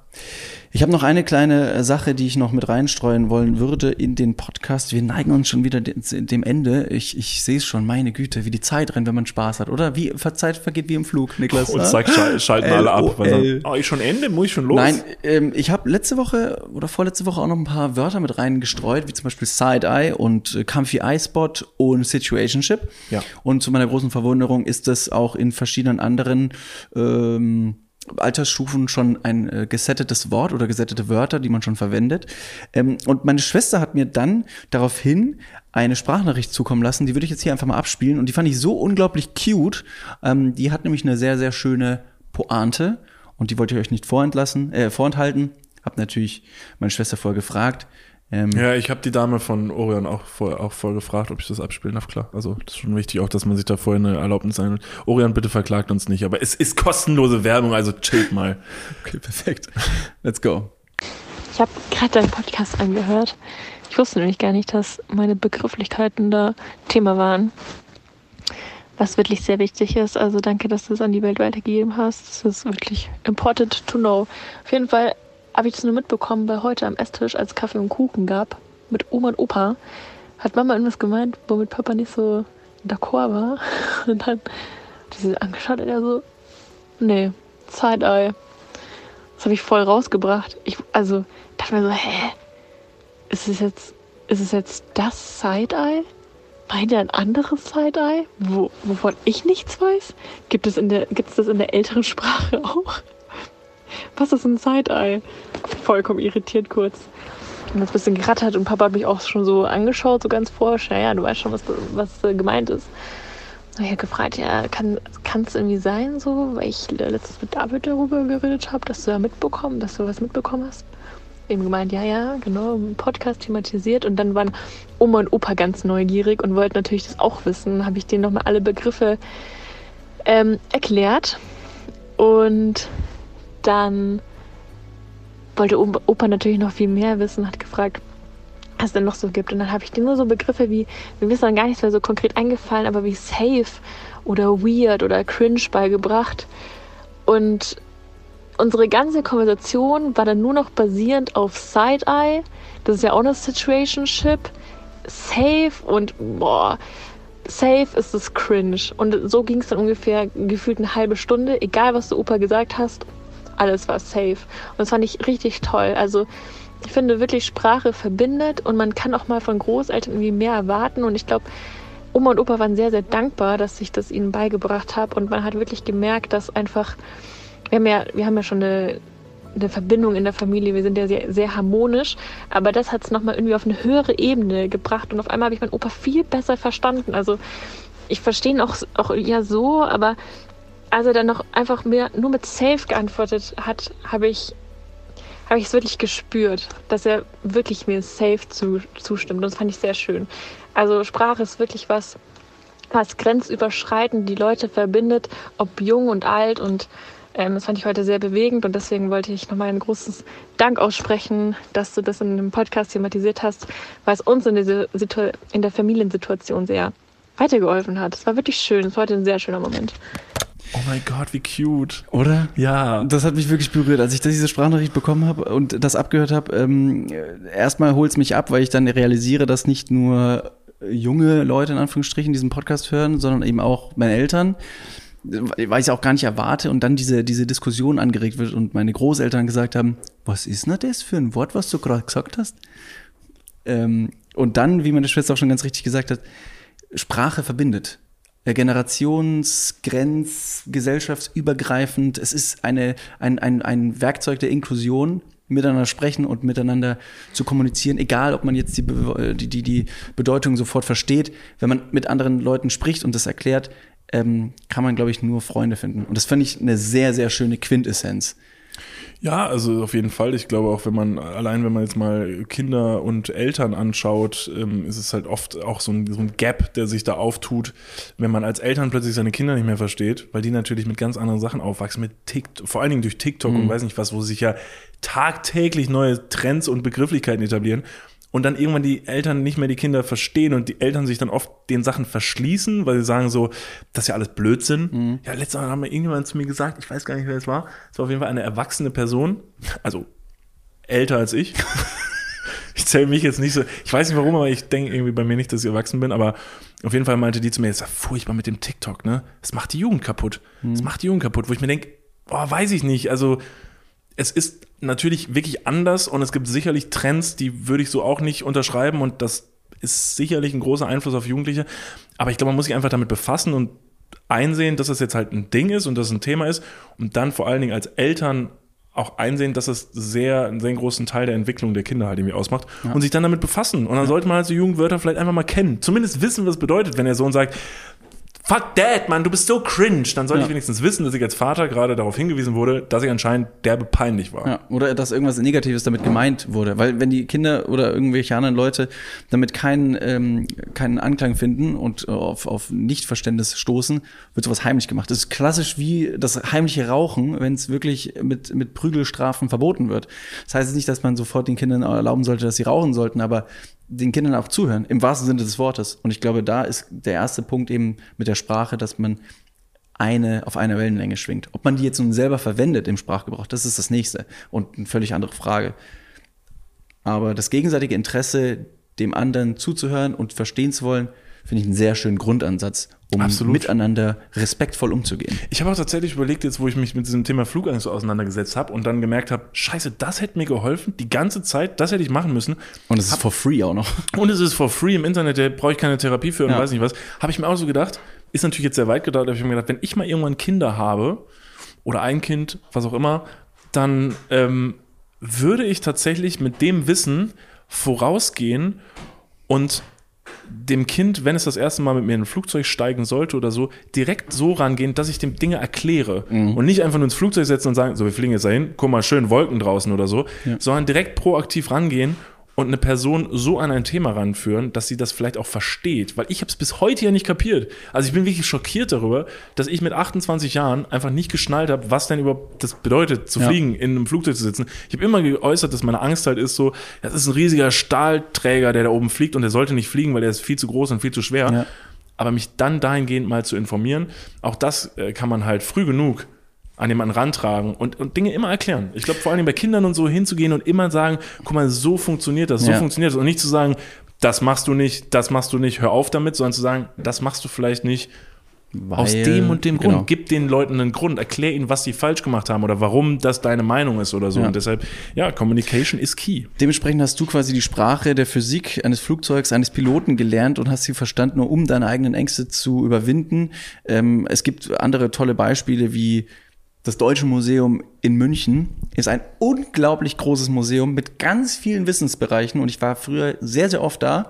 Ich habe noch eine kleine äh, Sache, die ich noch mit reinstreuen wollen würde in den Podcast. Wir neigen uns schon wieder de- dem Ende. Ich, ich sehe es schon, meine Güte, wie die Zeit rennt, wenn man Spaß hat, oder? Wie Zeit vergeht wie im Flug, Niklas. und ne? zack, schal schalten alle ab. Oh, ich schon Ende, muss ich schon los? Nein, ähm, ich habe letzte Woche oder vorletzte Woche auch noch ein paar Wörter mit reingestreut, wie zum Beispiel Side-Eye und äh, Comfy Eye Spot und Situationship. Ja. Und zu meiner großen Verwunderung ist das auch in verschiedenen anderen ähm, Altersstufen schon ein äh, gesettetes Wort oder gesettete Wörter, die man schon verwendet. Ähm, und meine Schwester hat mir dann daraufhin eine Sprachnachricht zukommen lassen, die würde ich jetzt hier einfach mal abspielen und die fand ich so unglaublich cute. Ähm, die hat nämlich eine sehr, sehr schöne Pointe und die wollte ich euch nicht vorentlassen, äh, vorenthalten. Hab natürlich meine Schwester vorher gefragt. Ähm, Ja, ich habe die Dame von Orion auch vorher auch voll gefragt, ob ich das abspielen darf. Klar, also das ist schon wichtig, auch dass man sich da vorher eine Erlaubnis einholt. Orion, bitte verklagt uns nicht, aber es ist kostenlose Werbung, also chillt mal. Okay, perfekt. Let's go. Ich habe gerade deinen Podcast angehört. Ich wusste nämlich gar nicht, dass meine Begrifflichkeiten da Thema waren. was wirklich sehr wichtig ist. Also danke, dass du es an die Welt weitergegeben hast. Das ist wirklich important to know. Auf jeden Fall habe ich das nur mitbekommen, weil heute am Esstisch, als Kaffee und Kuchen gab, mit Oma und Opa, hat Mama irgendwas gemeint, womit Papa nicht so d'accord war. Und dann hat sie angeschaut und er so, nee, Side-Eye. Das habe ich voll rausgebracht. Ich, also, dachte mir so, hä? Ist es jetzt, ist es jetzt das Side-Eye? Meint ihr ein anderes Side-Eye, wo, wovon ich nichts weiß? Gibt es, in der, gibt es das in der älteren Sprache auch? Was ist ein Side-Eye? Vollkommen irritiert kurz. Und das bisschen gerattert und Papa hat mich auch schon so angeschaut, so ganz forsch. Naja, du weißt schon, was, was äh, gemeint ist. Ich habe gefragt, ja, kann es irgendwie sein, so, weil ich letztens mit David darüber geredet habe, dass du da mitbekommen, dass du was mitbekommen hast? Eben gemeint, ja, ja, genau, Podcast thematisiert. Und dann waren Oma und Opa ganz neugierig und wollten natürlich das auch wissen. Habe ich denen nochmal alle Begriffe ähm, erklärt. Und dann wollte Opa natürlich noch viel mehr wissen, hat gefragt, was es denn noch so gibt. Und dann habe ich dir nur so Begriffe wie, mir ist dann gar nichts mehr so konkret eingefallen, aber wie safe oder weird oder cringe beigebracht. Und unsere ganze Konversation war dann nur noch basierend auf Side-Eye. Das ist ja auch eine Situationship. Safe und boah, safe ist es cringe. Und so ging es dann ungefähr gefühlt eine halbe Stunde. Egal, was du Opa gesagt hast, alles war safe. Und das fand ich richtig toll. Also ich finde wirklich, Sprache verbindet und man kann auch mal von Großeltern irgendwie mehr erwarten. Und ich glaube, Oma und Opa waren sehr, sehr dankbar, dass ich das ihnen beigebracht habe. Und man hat wirklich gemerkt, dass einfach, wir haben ja, wir haben ja schon eine, eine Verbindung in der Familie, wir sind ja sehr, sehr harmonisch, aber das hat es nochmal irgendwie auf eine höhere Ebene gebracht und auf einmal habe ich meinen Opa viel besser verstanden. Also ich verstehe ihn auch, auch ja so, aber als er dann noch einfach mir nur mit Safe geantwortet hat, habe ich habe ich es wirklich gespürt, dass er wirklich mir safe zu, zustimmt. Und das fand ich sehr schön. Also Sprache ist wirklich was, was grenzüberschreitend die Leute verbindet, ob jung und alt. Und ähm, das fand ich heute sehr bewegend. Und deswegen wollte ich nochmal ein großes Dank aussprechen, dass du das in dem Podcast thematisiert hast, weil es uns in, diese Situ in der Familiensituation sehr weitergeholfen hat. Es war wirklich schön. Es war heute ein sehr schöner Moment. Oh mein Gott, wie cute. Oder? Ja. Das hat mich wirklich berührt, als ich diese Sprachnachricht bekommen habe und das abgehört habe. Ähm, erstmal holt es mich ab, weil ich dann realisiere, dass nicht nur junge Leute in Anführungsstrichen diesen Podcast hören, sondern eben auch meine Eltern weil ich es auch gar nicht erwarte und dann diese, diese Diskussion angeregt wird und meine Großeltern gesagt haben, was ist denn das für ein Wort, was du gerade gesagt hast? Ähm, und dann, wie meine Schwester auch schon ganz richtig gesagt hat, Sprache verbindet. Äh, Generationsgrenz, gesellschaftsübergreifend. Es ist eine, ein, ein, ein Werkzeug der Inklusion, miteinander sprechen und miteinander zu kommunizieren, egal ob man jetzt die, die, die, die Bedeutung sofort versteht. Wenn man mit anderen Leuten spricht und das erklärt, ähm, kann man, glaube ich, nur Freunde finden. Und das finde ich eine sehr, sehr schöne Quintessenz. Ja, also auf jeden Fall. Ich glaube auch, wenn man, allein wenn man jetzt mal Kinder und Eltern anschaut, ähm, ist es halt oft auch so ein, so ein Gap, der sich da auftut, wenn man als Eltern plötzlich seine Kinder nicht mehr versteht, weil die natürlich mit ganz anderen Sachen aufwachsen, mit TikTok, vor allen Dingen durch TikTok Mhm. und weiß nicht was, wo sich ja tagtäglich neue Trends und Begrifflichkeiten etablieren und dann irgendwann die Eltern nicht mehr die Kinder verstehen und die Eltern sich dann oft den Sachen verschließen, weil sie sagen so, das ist ja alles Blödsinn. Mhm. Ja, letztes Mal haben wir irgendjemand zu mir gesagt, ich weiß gar nicht, wer es war. Es war auf jeden Fall eine erwachsene Person, also älter als ich. ich zähle mich jetzt nicht so, ich weiß nicht warum, aber ich denke irgendwie bei mir nicht, dass ich erwachsen bin, aber auf jeden Fall meinte die zu mir, es ist ja furchtbar mit dem TikTok, ne? Das macht die Jugend kaputt. Das macht die Jugend kaputt, wo ich mir denke, boah, weiß ich nicht, also es ist natürlich wirklich anders und es gibt sicherlich Trends, die würde ich so auch nicht unterschreiben und das ist sicherlich ein großer Einfluss auf Jugendliche. Aber ich glaube, man muss sich einfach damit befassen und einsehen, dass das jetzt halt ein Ding ist und dass es ein Thema ist und dann vor allen Dingen als Eltern auch einsehen, dass es sehr, einen sehr großen Teil der Entwicklung der Kinder halt irgendwie ausmacht und sich dann damit befassen. Und dann sollte man halt so Jugendwörter vielleicht einfach mal kennen. Zumindest wissen, was es bedeutet, wenn der Sohn sagt, Fuck Dad, Mann, du bist so cringe. Dann soll Ja. ich wenigstens wissen, dass ich als Vater gerade darauf hingewiesen wurde, dass ich anscheinend derbe peinlich war. Ja, oder dass irgendwas Negatives damit gemeint wurde. Weil wenn die Kinder oder irgendwelche anderen Leute damit keinen, ähm, keinen Anklang finden und auf, auf Nichtverständnis stoßen, wird sowas heimlich gemacht. Das ist klassisch wie das heimliche Rauchen, wenn es wirklich mit, mit Prügelstrafen verboten wird. Das heißt jetzt nicht, dass man sofort den Kindern erlauben sollte, dass sie rauchen sollten, aber den Kindern auch zuhören, im wahrsten Sinne des Wortes. Und ich glaube, da ist der erste Punkt eben mit der Sprache, dass man eine auf einer Wellenlänge schwingt. Ob man die jetzt nun selber verwendet im Sprachgebrauch, das ist das nächste und eine völlig andere Frage. Aber das gegenseitige Interesse, dem anderen zuzuhören und verstehen zu wollen, finde ich einen sehr schönen Grundansatz, um Absolut. miteinander respektvoll umzugehen. Ich habe auch tatsächlich überlegt, jetzt wo ich mich mit diesem Thema Flugangst auseinandergesetzt habe und dann gemerkt habe, scheiße, das hätte mir geholfen, die ganze Zeit, das hätte ich machen müssen. Und es ist for free auch noch. Und es ist for free im Internet, da brauche ich keine Therapie für und Ja. weiß nicht was. Habe ich mir auch so gedacht, ist natürlich jetzt sehr weit gedauert, aber ich habe mir gedacht, wenn ich mal irgendwann Kinder habe oder ein Kind, was auch immer, dann ähm, würde ich tatsächlich mit dem Wissen vorausgehen und dem Kind, wenn es das erste Mal mit mir in ein Flugzeug steigen sollte oder so, direkt so rangehen, dass ich dem Dinge erkläre. Und nicht einfach nur ins Flugzeug setzen und sagen, so, wir fliegen jetzt dahin, guck mal, schön Wolken draußen oder so, sondern direkt proaktiv rangehen und eine Person so an ein Thema ranführen, dass sie das vielleicht auch versteht. Weil ich habe es bis heute ja nicht kapiert. Also ich bin wirklich schockiert darüber, dass ich mit 28 Jahren einfach nicht geschnallt habe, was denn überhaupt das bedeutet, zu Ja. fliegen, in einem Flugzeug zu sitzen. Ich habe immer geäußert, dass meine Angst halt ist so, das ist ein riesiger Stahlträger, der da oben fliegt und der sollte nicht fliegen, weil der ist viel zu groß und viel zu schwer. Ja. Aber mich dann dahingehend mal zu informieren, auch das äh, kann man halt früh genug an jemanden rantragen und, und Dinge immer erklären. Ich glaube, vor allem bei Kindern und so hinzugehen und immer sagen, guck mal, so funktioniert das, so Ja. funktioniert das. Und nicht zu sagen, das machst du nicht, das machst du nicht, hör auf damit, sondern zu sagen, das machst du vielleicht nicht aus Weil- dem und dem Grund. genau. Gib den Leuten einen Grund, erklär ihnen, was sie falsch gemacht haben oder warum das deine Meinung ist oder so. Ja. Und deshalb, ja, Communication is key. Dementsprechend hast du quasi die Sprache der Physik eines Flugzeugs, eines Piloten gelernt und hast sie verstanden, nur um deine eigenen Ängste zu überwinden. Ähm, es gibt andere tolle Beispiele wie das Deutsche Museum in München ist ein unglaublich großes Museum mit ganz vielen Wissensbereichen und ich war früher sehr, sehr oft da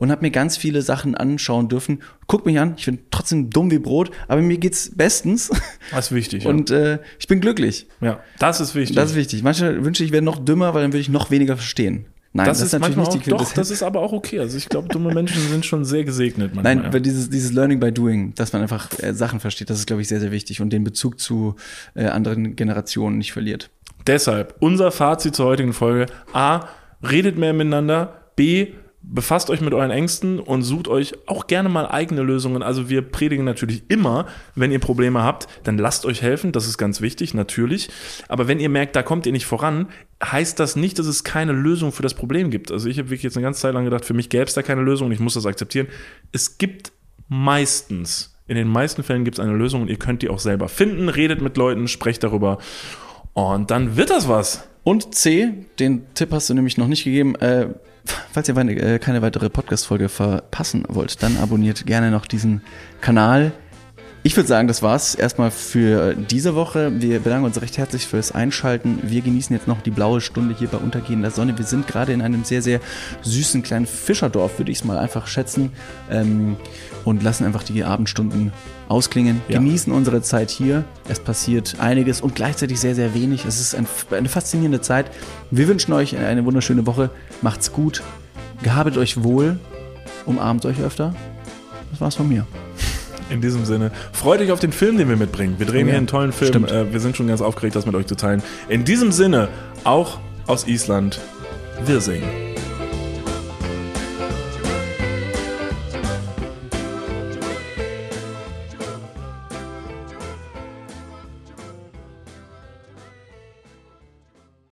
und habe mir ganz viele Sachen anschauen dürfen. Guck mich an, ich bin trotzdem dumm wie Brot, aber mir geht's bestens Das ist wichtig. und äh, ich bin glücklich. ja. ja, das ist wichtig. Das ist wichtig. Manchmal wünsche ich, ich wäre noch dümmer, weil dann würde ich noch weniger verstehen. Nein, das, ist manchmal auch, doch, Quintessenz. das ist aber auch okay. Also ich glaube, dumme Menschen sind schon sehr gesegnet manchmal. Nein, weil dieses, dieses Learning by Doing, dass man einfach äh, Sachen versteht, das ist, glaube ich, sehr, sehr wichtig und den Bezug zu äh, anderen Generationen nicht verliert. Deshalb unser Fazit zur heutigen Folge. A, redet mehr miteinander. B, befasst euch mit euren Ängsten und sucht euch auch gerne mal eigene Lösungen. Also wir predigen natürlich immer, wenn ihr Probleme habt, dann lasst euch helfen. Das ist ganz wichtig, natürlich. Aber wenn ihr merkt, da kommt ihr nicht voran, heißt das nicht, dass es keine Lösung für das Problem gibt. Also ich habe wirklich jetzt eine ganze Zeit lang gedacht, für mich gäbe es da keine Lösung und ich muss das akzeptieren. Es gibt meistens, in den meisten Fällen gibt es eine Lösung und ihr könnt die auch selber finden. Redet mit Leuten, sprecht darüber. Und dann wird das was. Und C, den Tipp hast du nämlich noch nicht gegeben, äh, falls ihr äh, keine weitere Podcast-Folge verpassen wollt, dann abonniert gerne noch diesen Kanal. Ich würde sagen, das war's erstmal für diese Woche. Wir bedanken uns recht herzlich fürs Einschalten. Wir genießen jetzt noch die blaue Stunde hier bei untergehender Sonne. Wir sind gerade in einem sehr, sehr süßen kleinen Fischerdorf, würde ich es mal einfach schätzen. Ähm, und lassen einfach die Abendstunden ausklingen. Ja. Genießen unsere Zeit hier. Es passiert einiges und gleichzeitig sehr, sehr wenig. Es ist ein, eine faszinierende Zeit. Wir wünschen euch eine wunderschöne Woche. Macht's gut. Gehabet euch wohl. Umarmt euch öfter. Das war's von mir. In diesem Sinne, freut euch auf den Film, den wir mitbringen. Wir drehen Oh ja. hier einen tollen Film. Äh, wir sind schon ganz aufgeregt, das mit euch zu teilen. In diesem Sinne, auch aus Island, wir singen.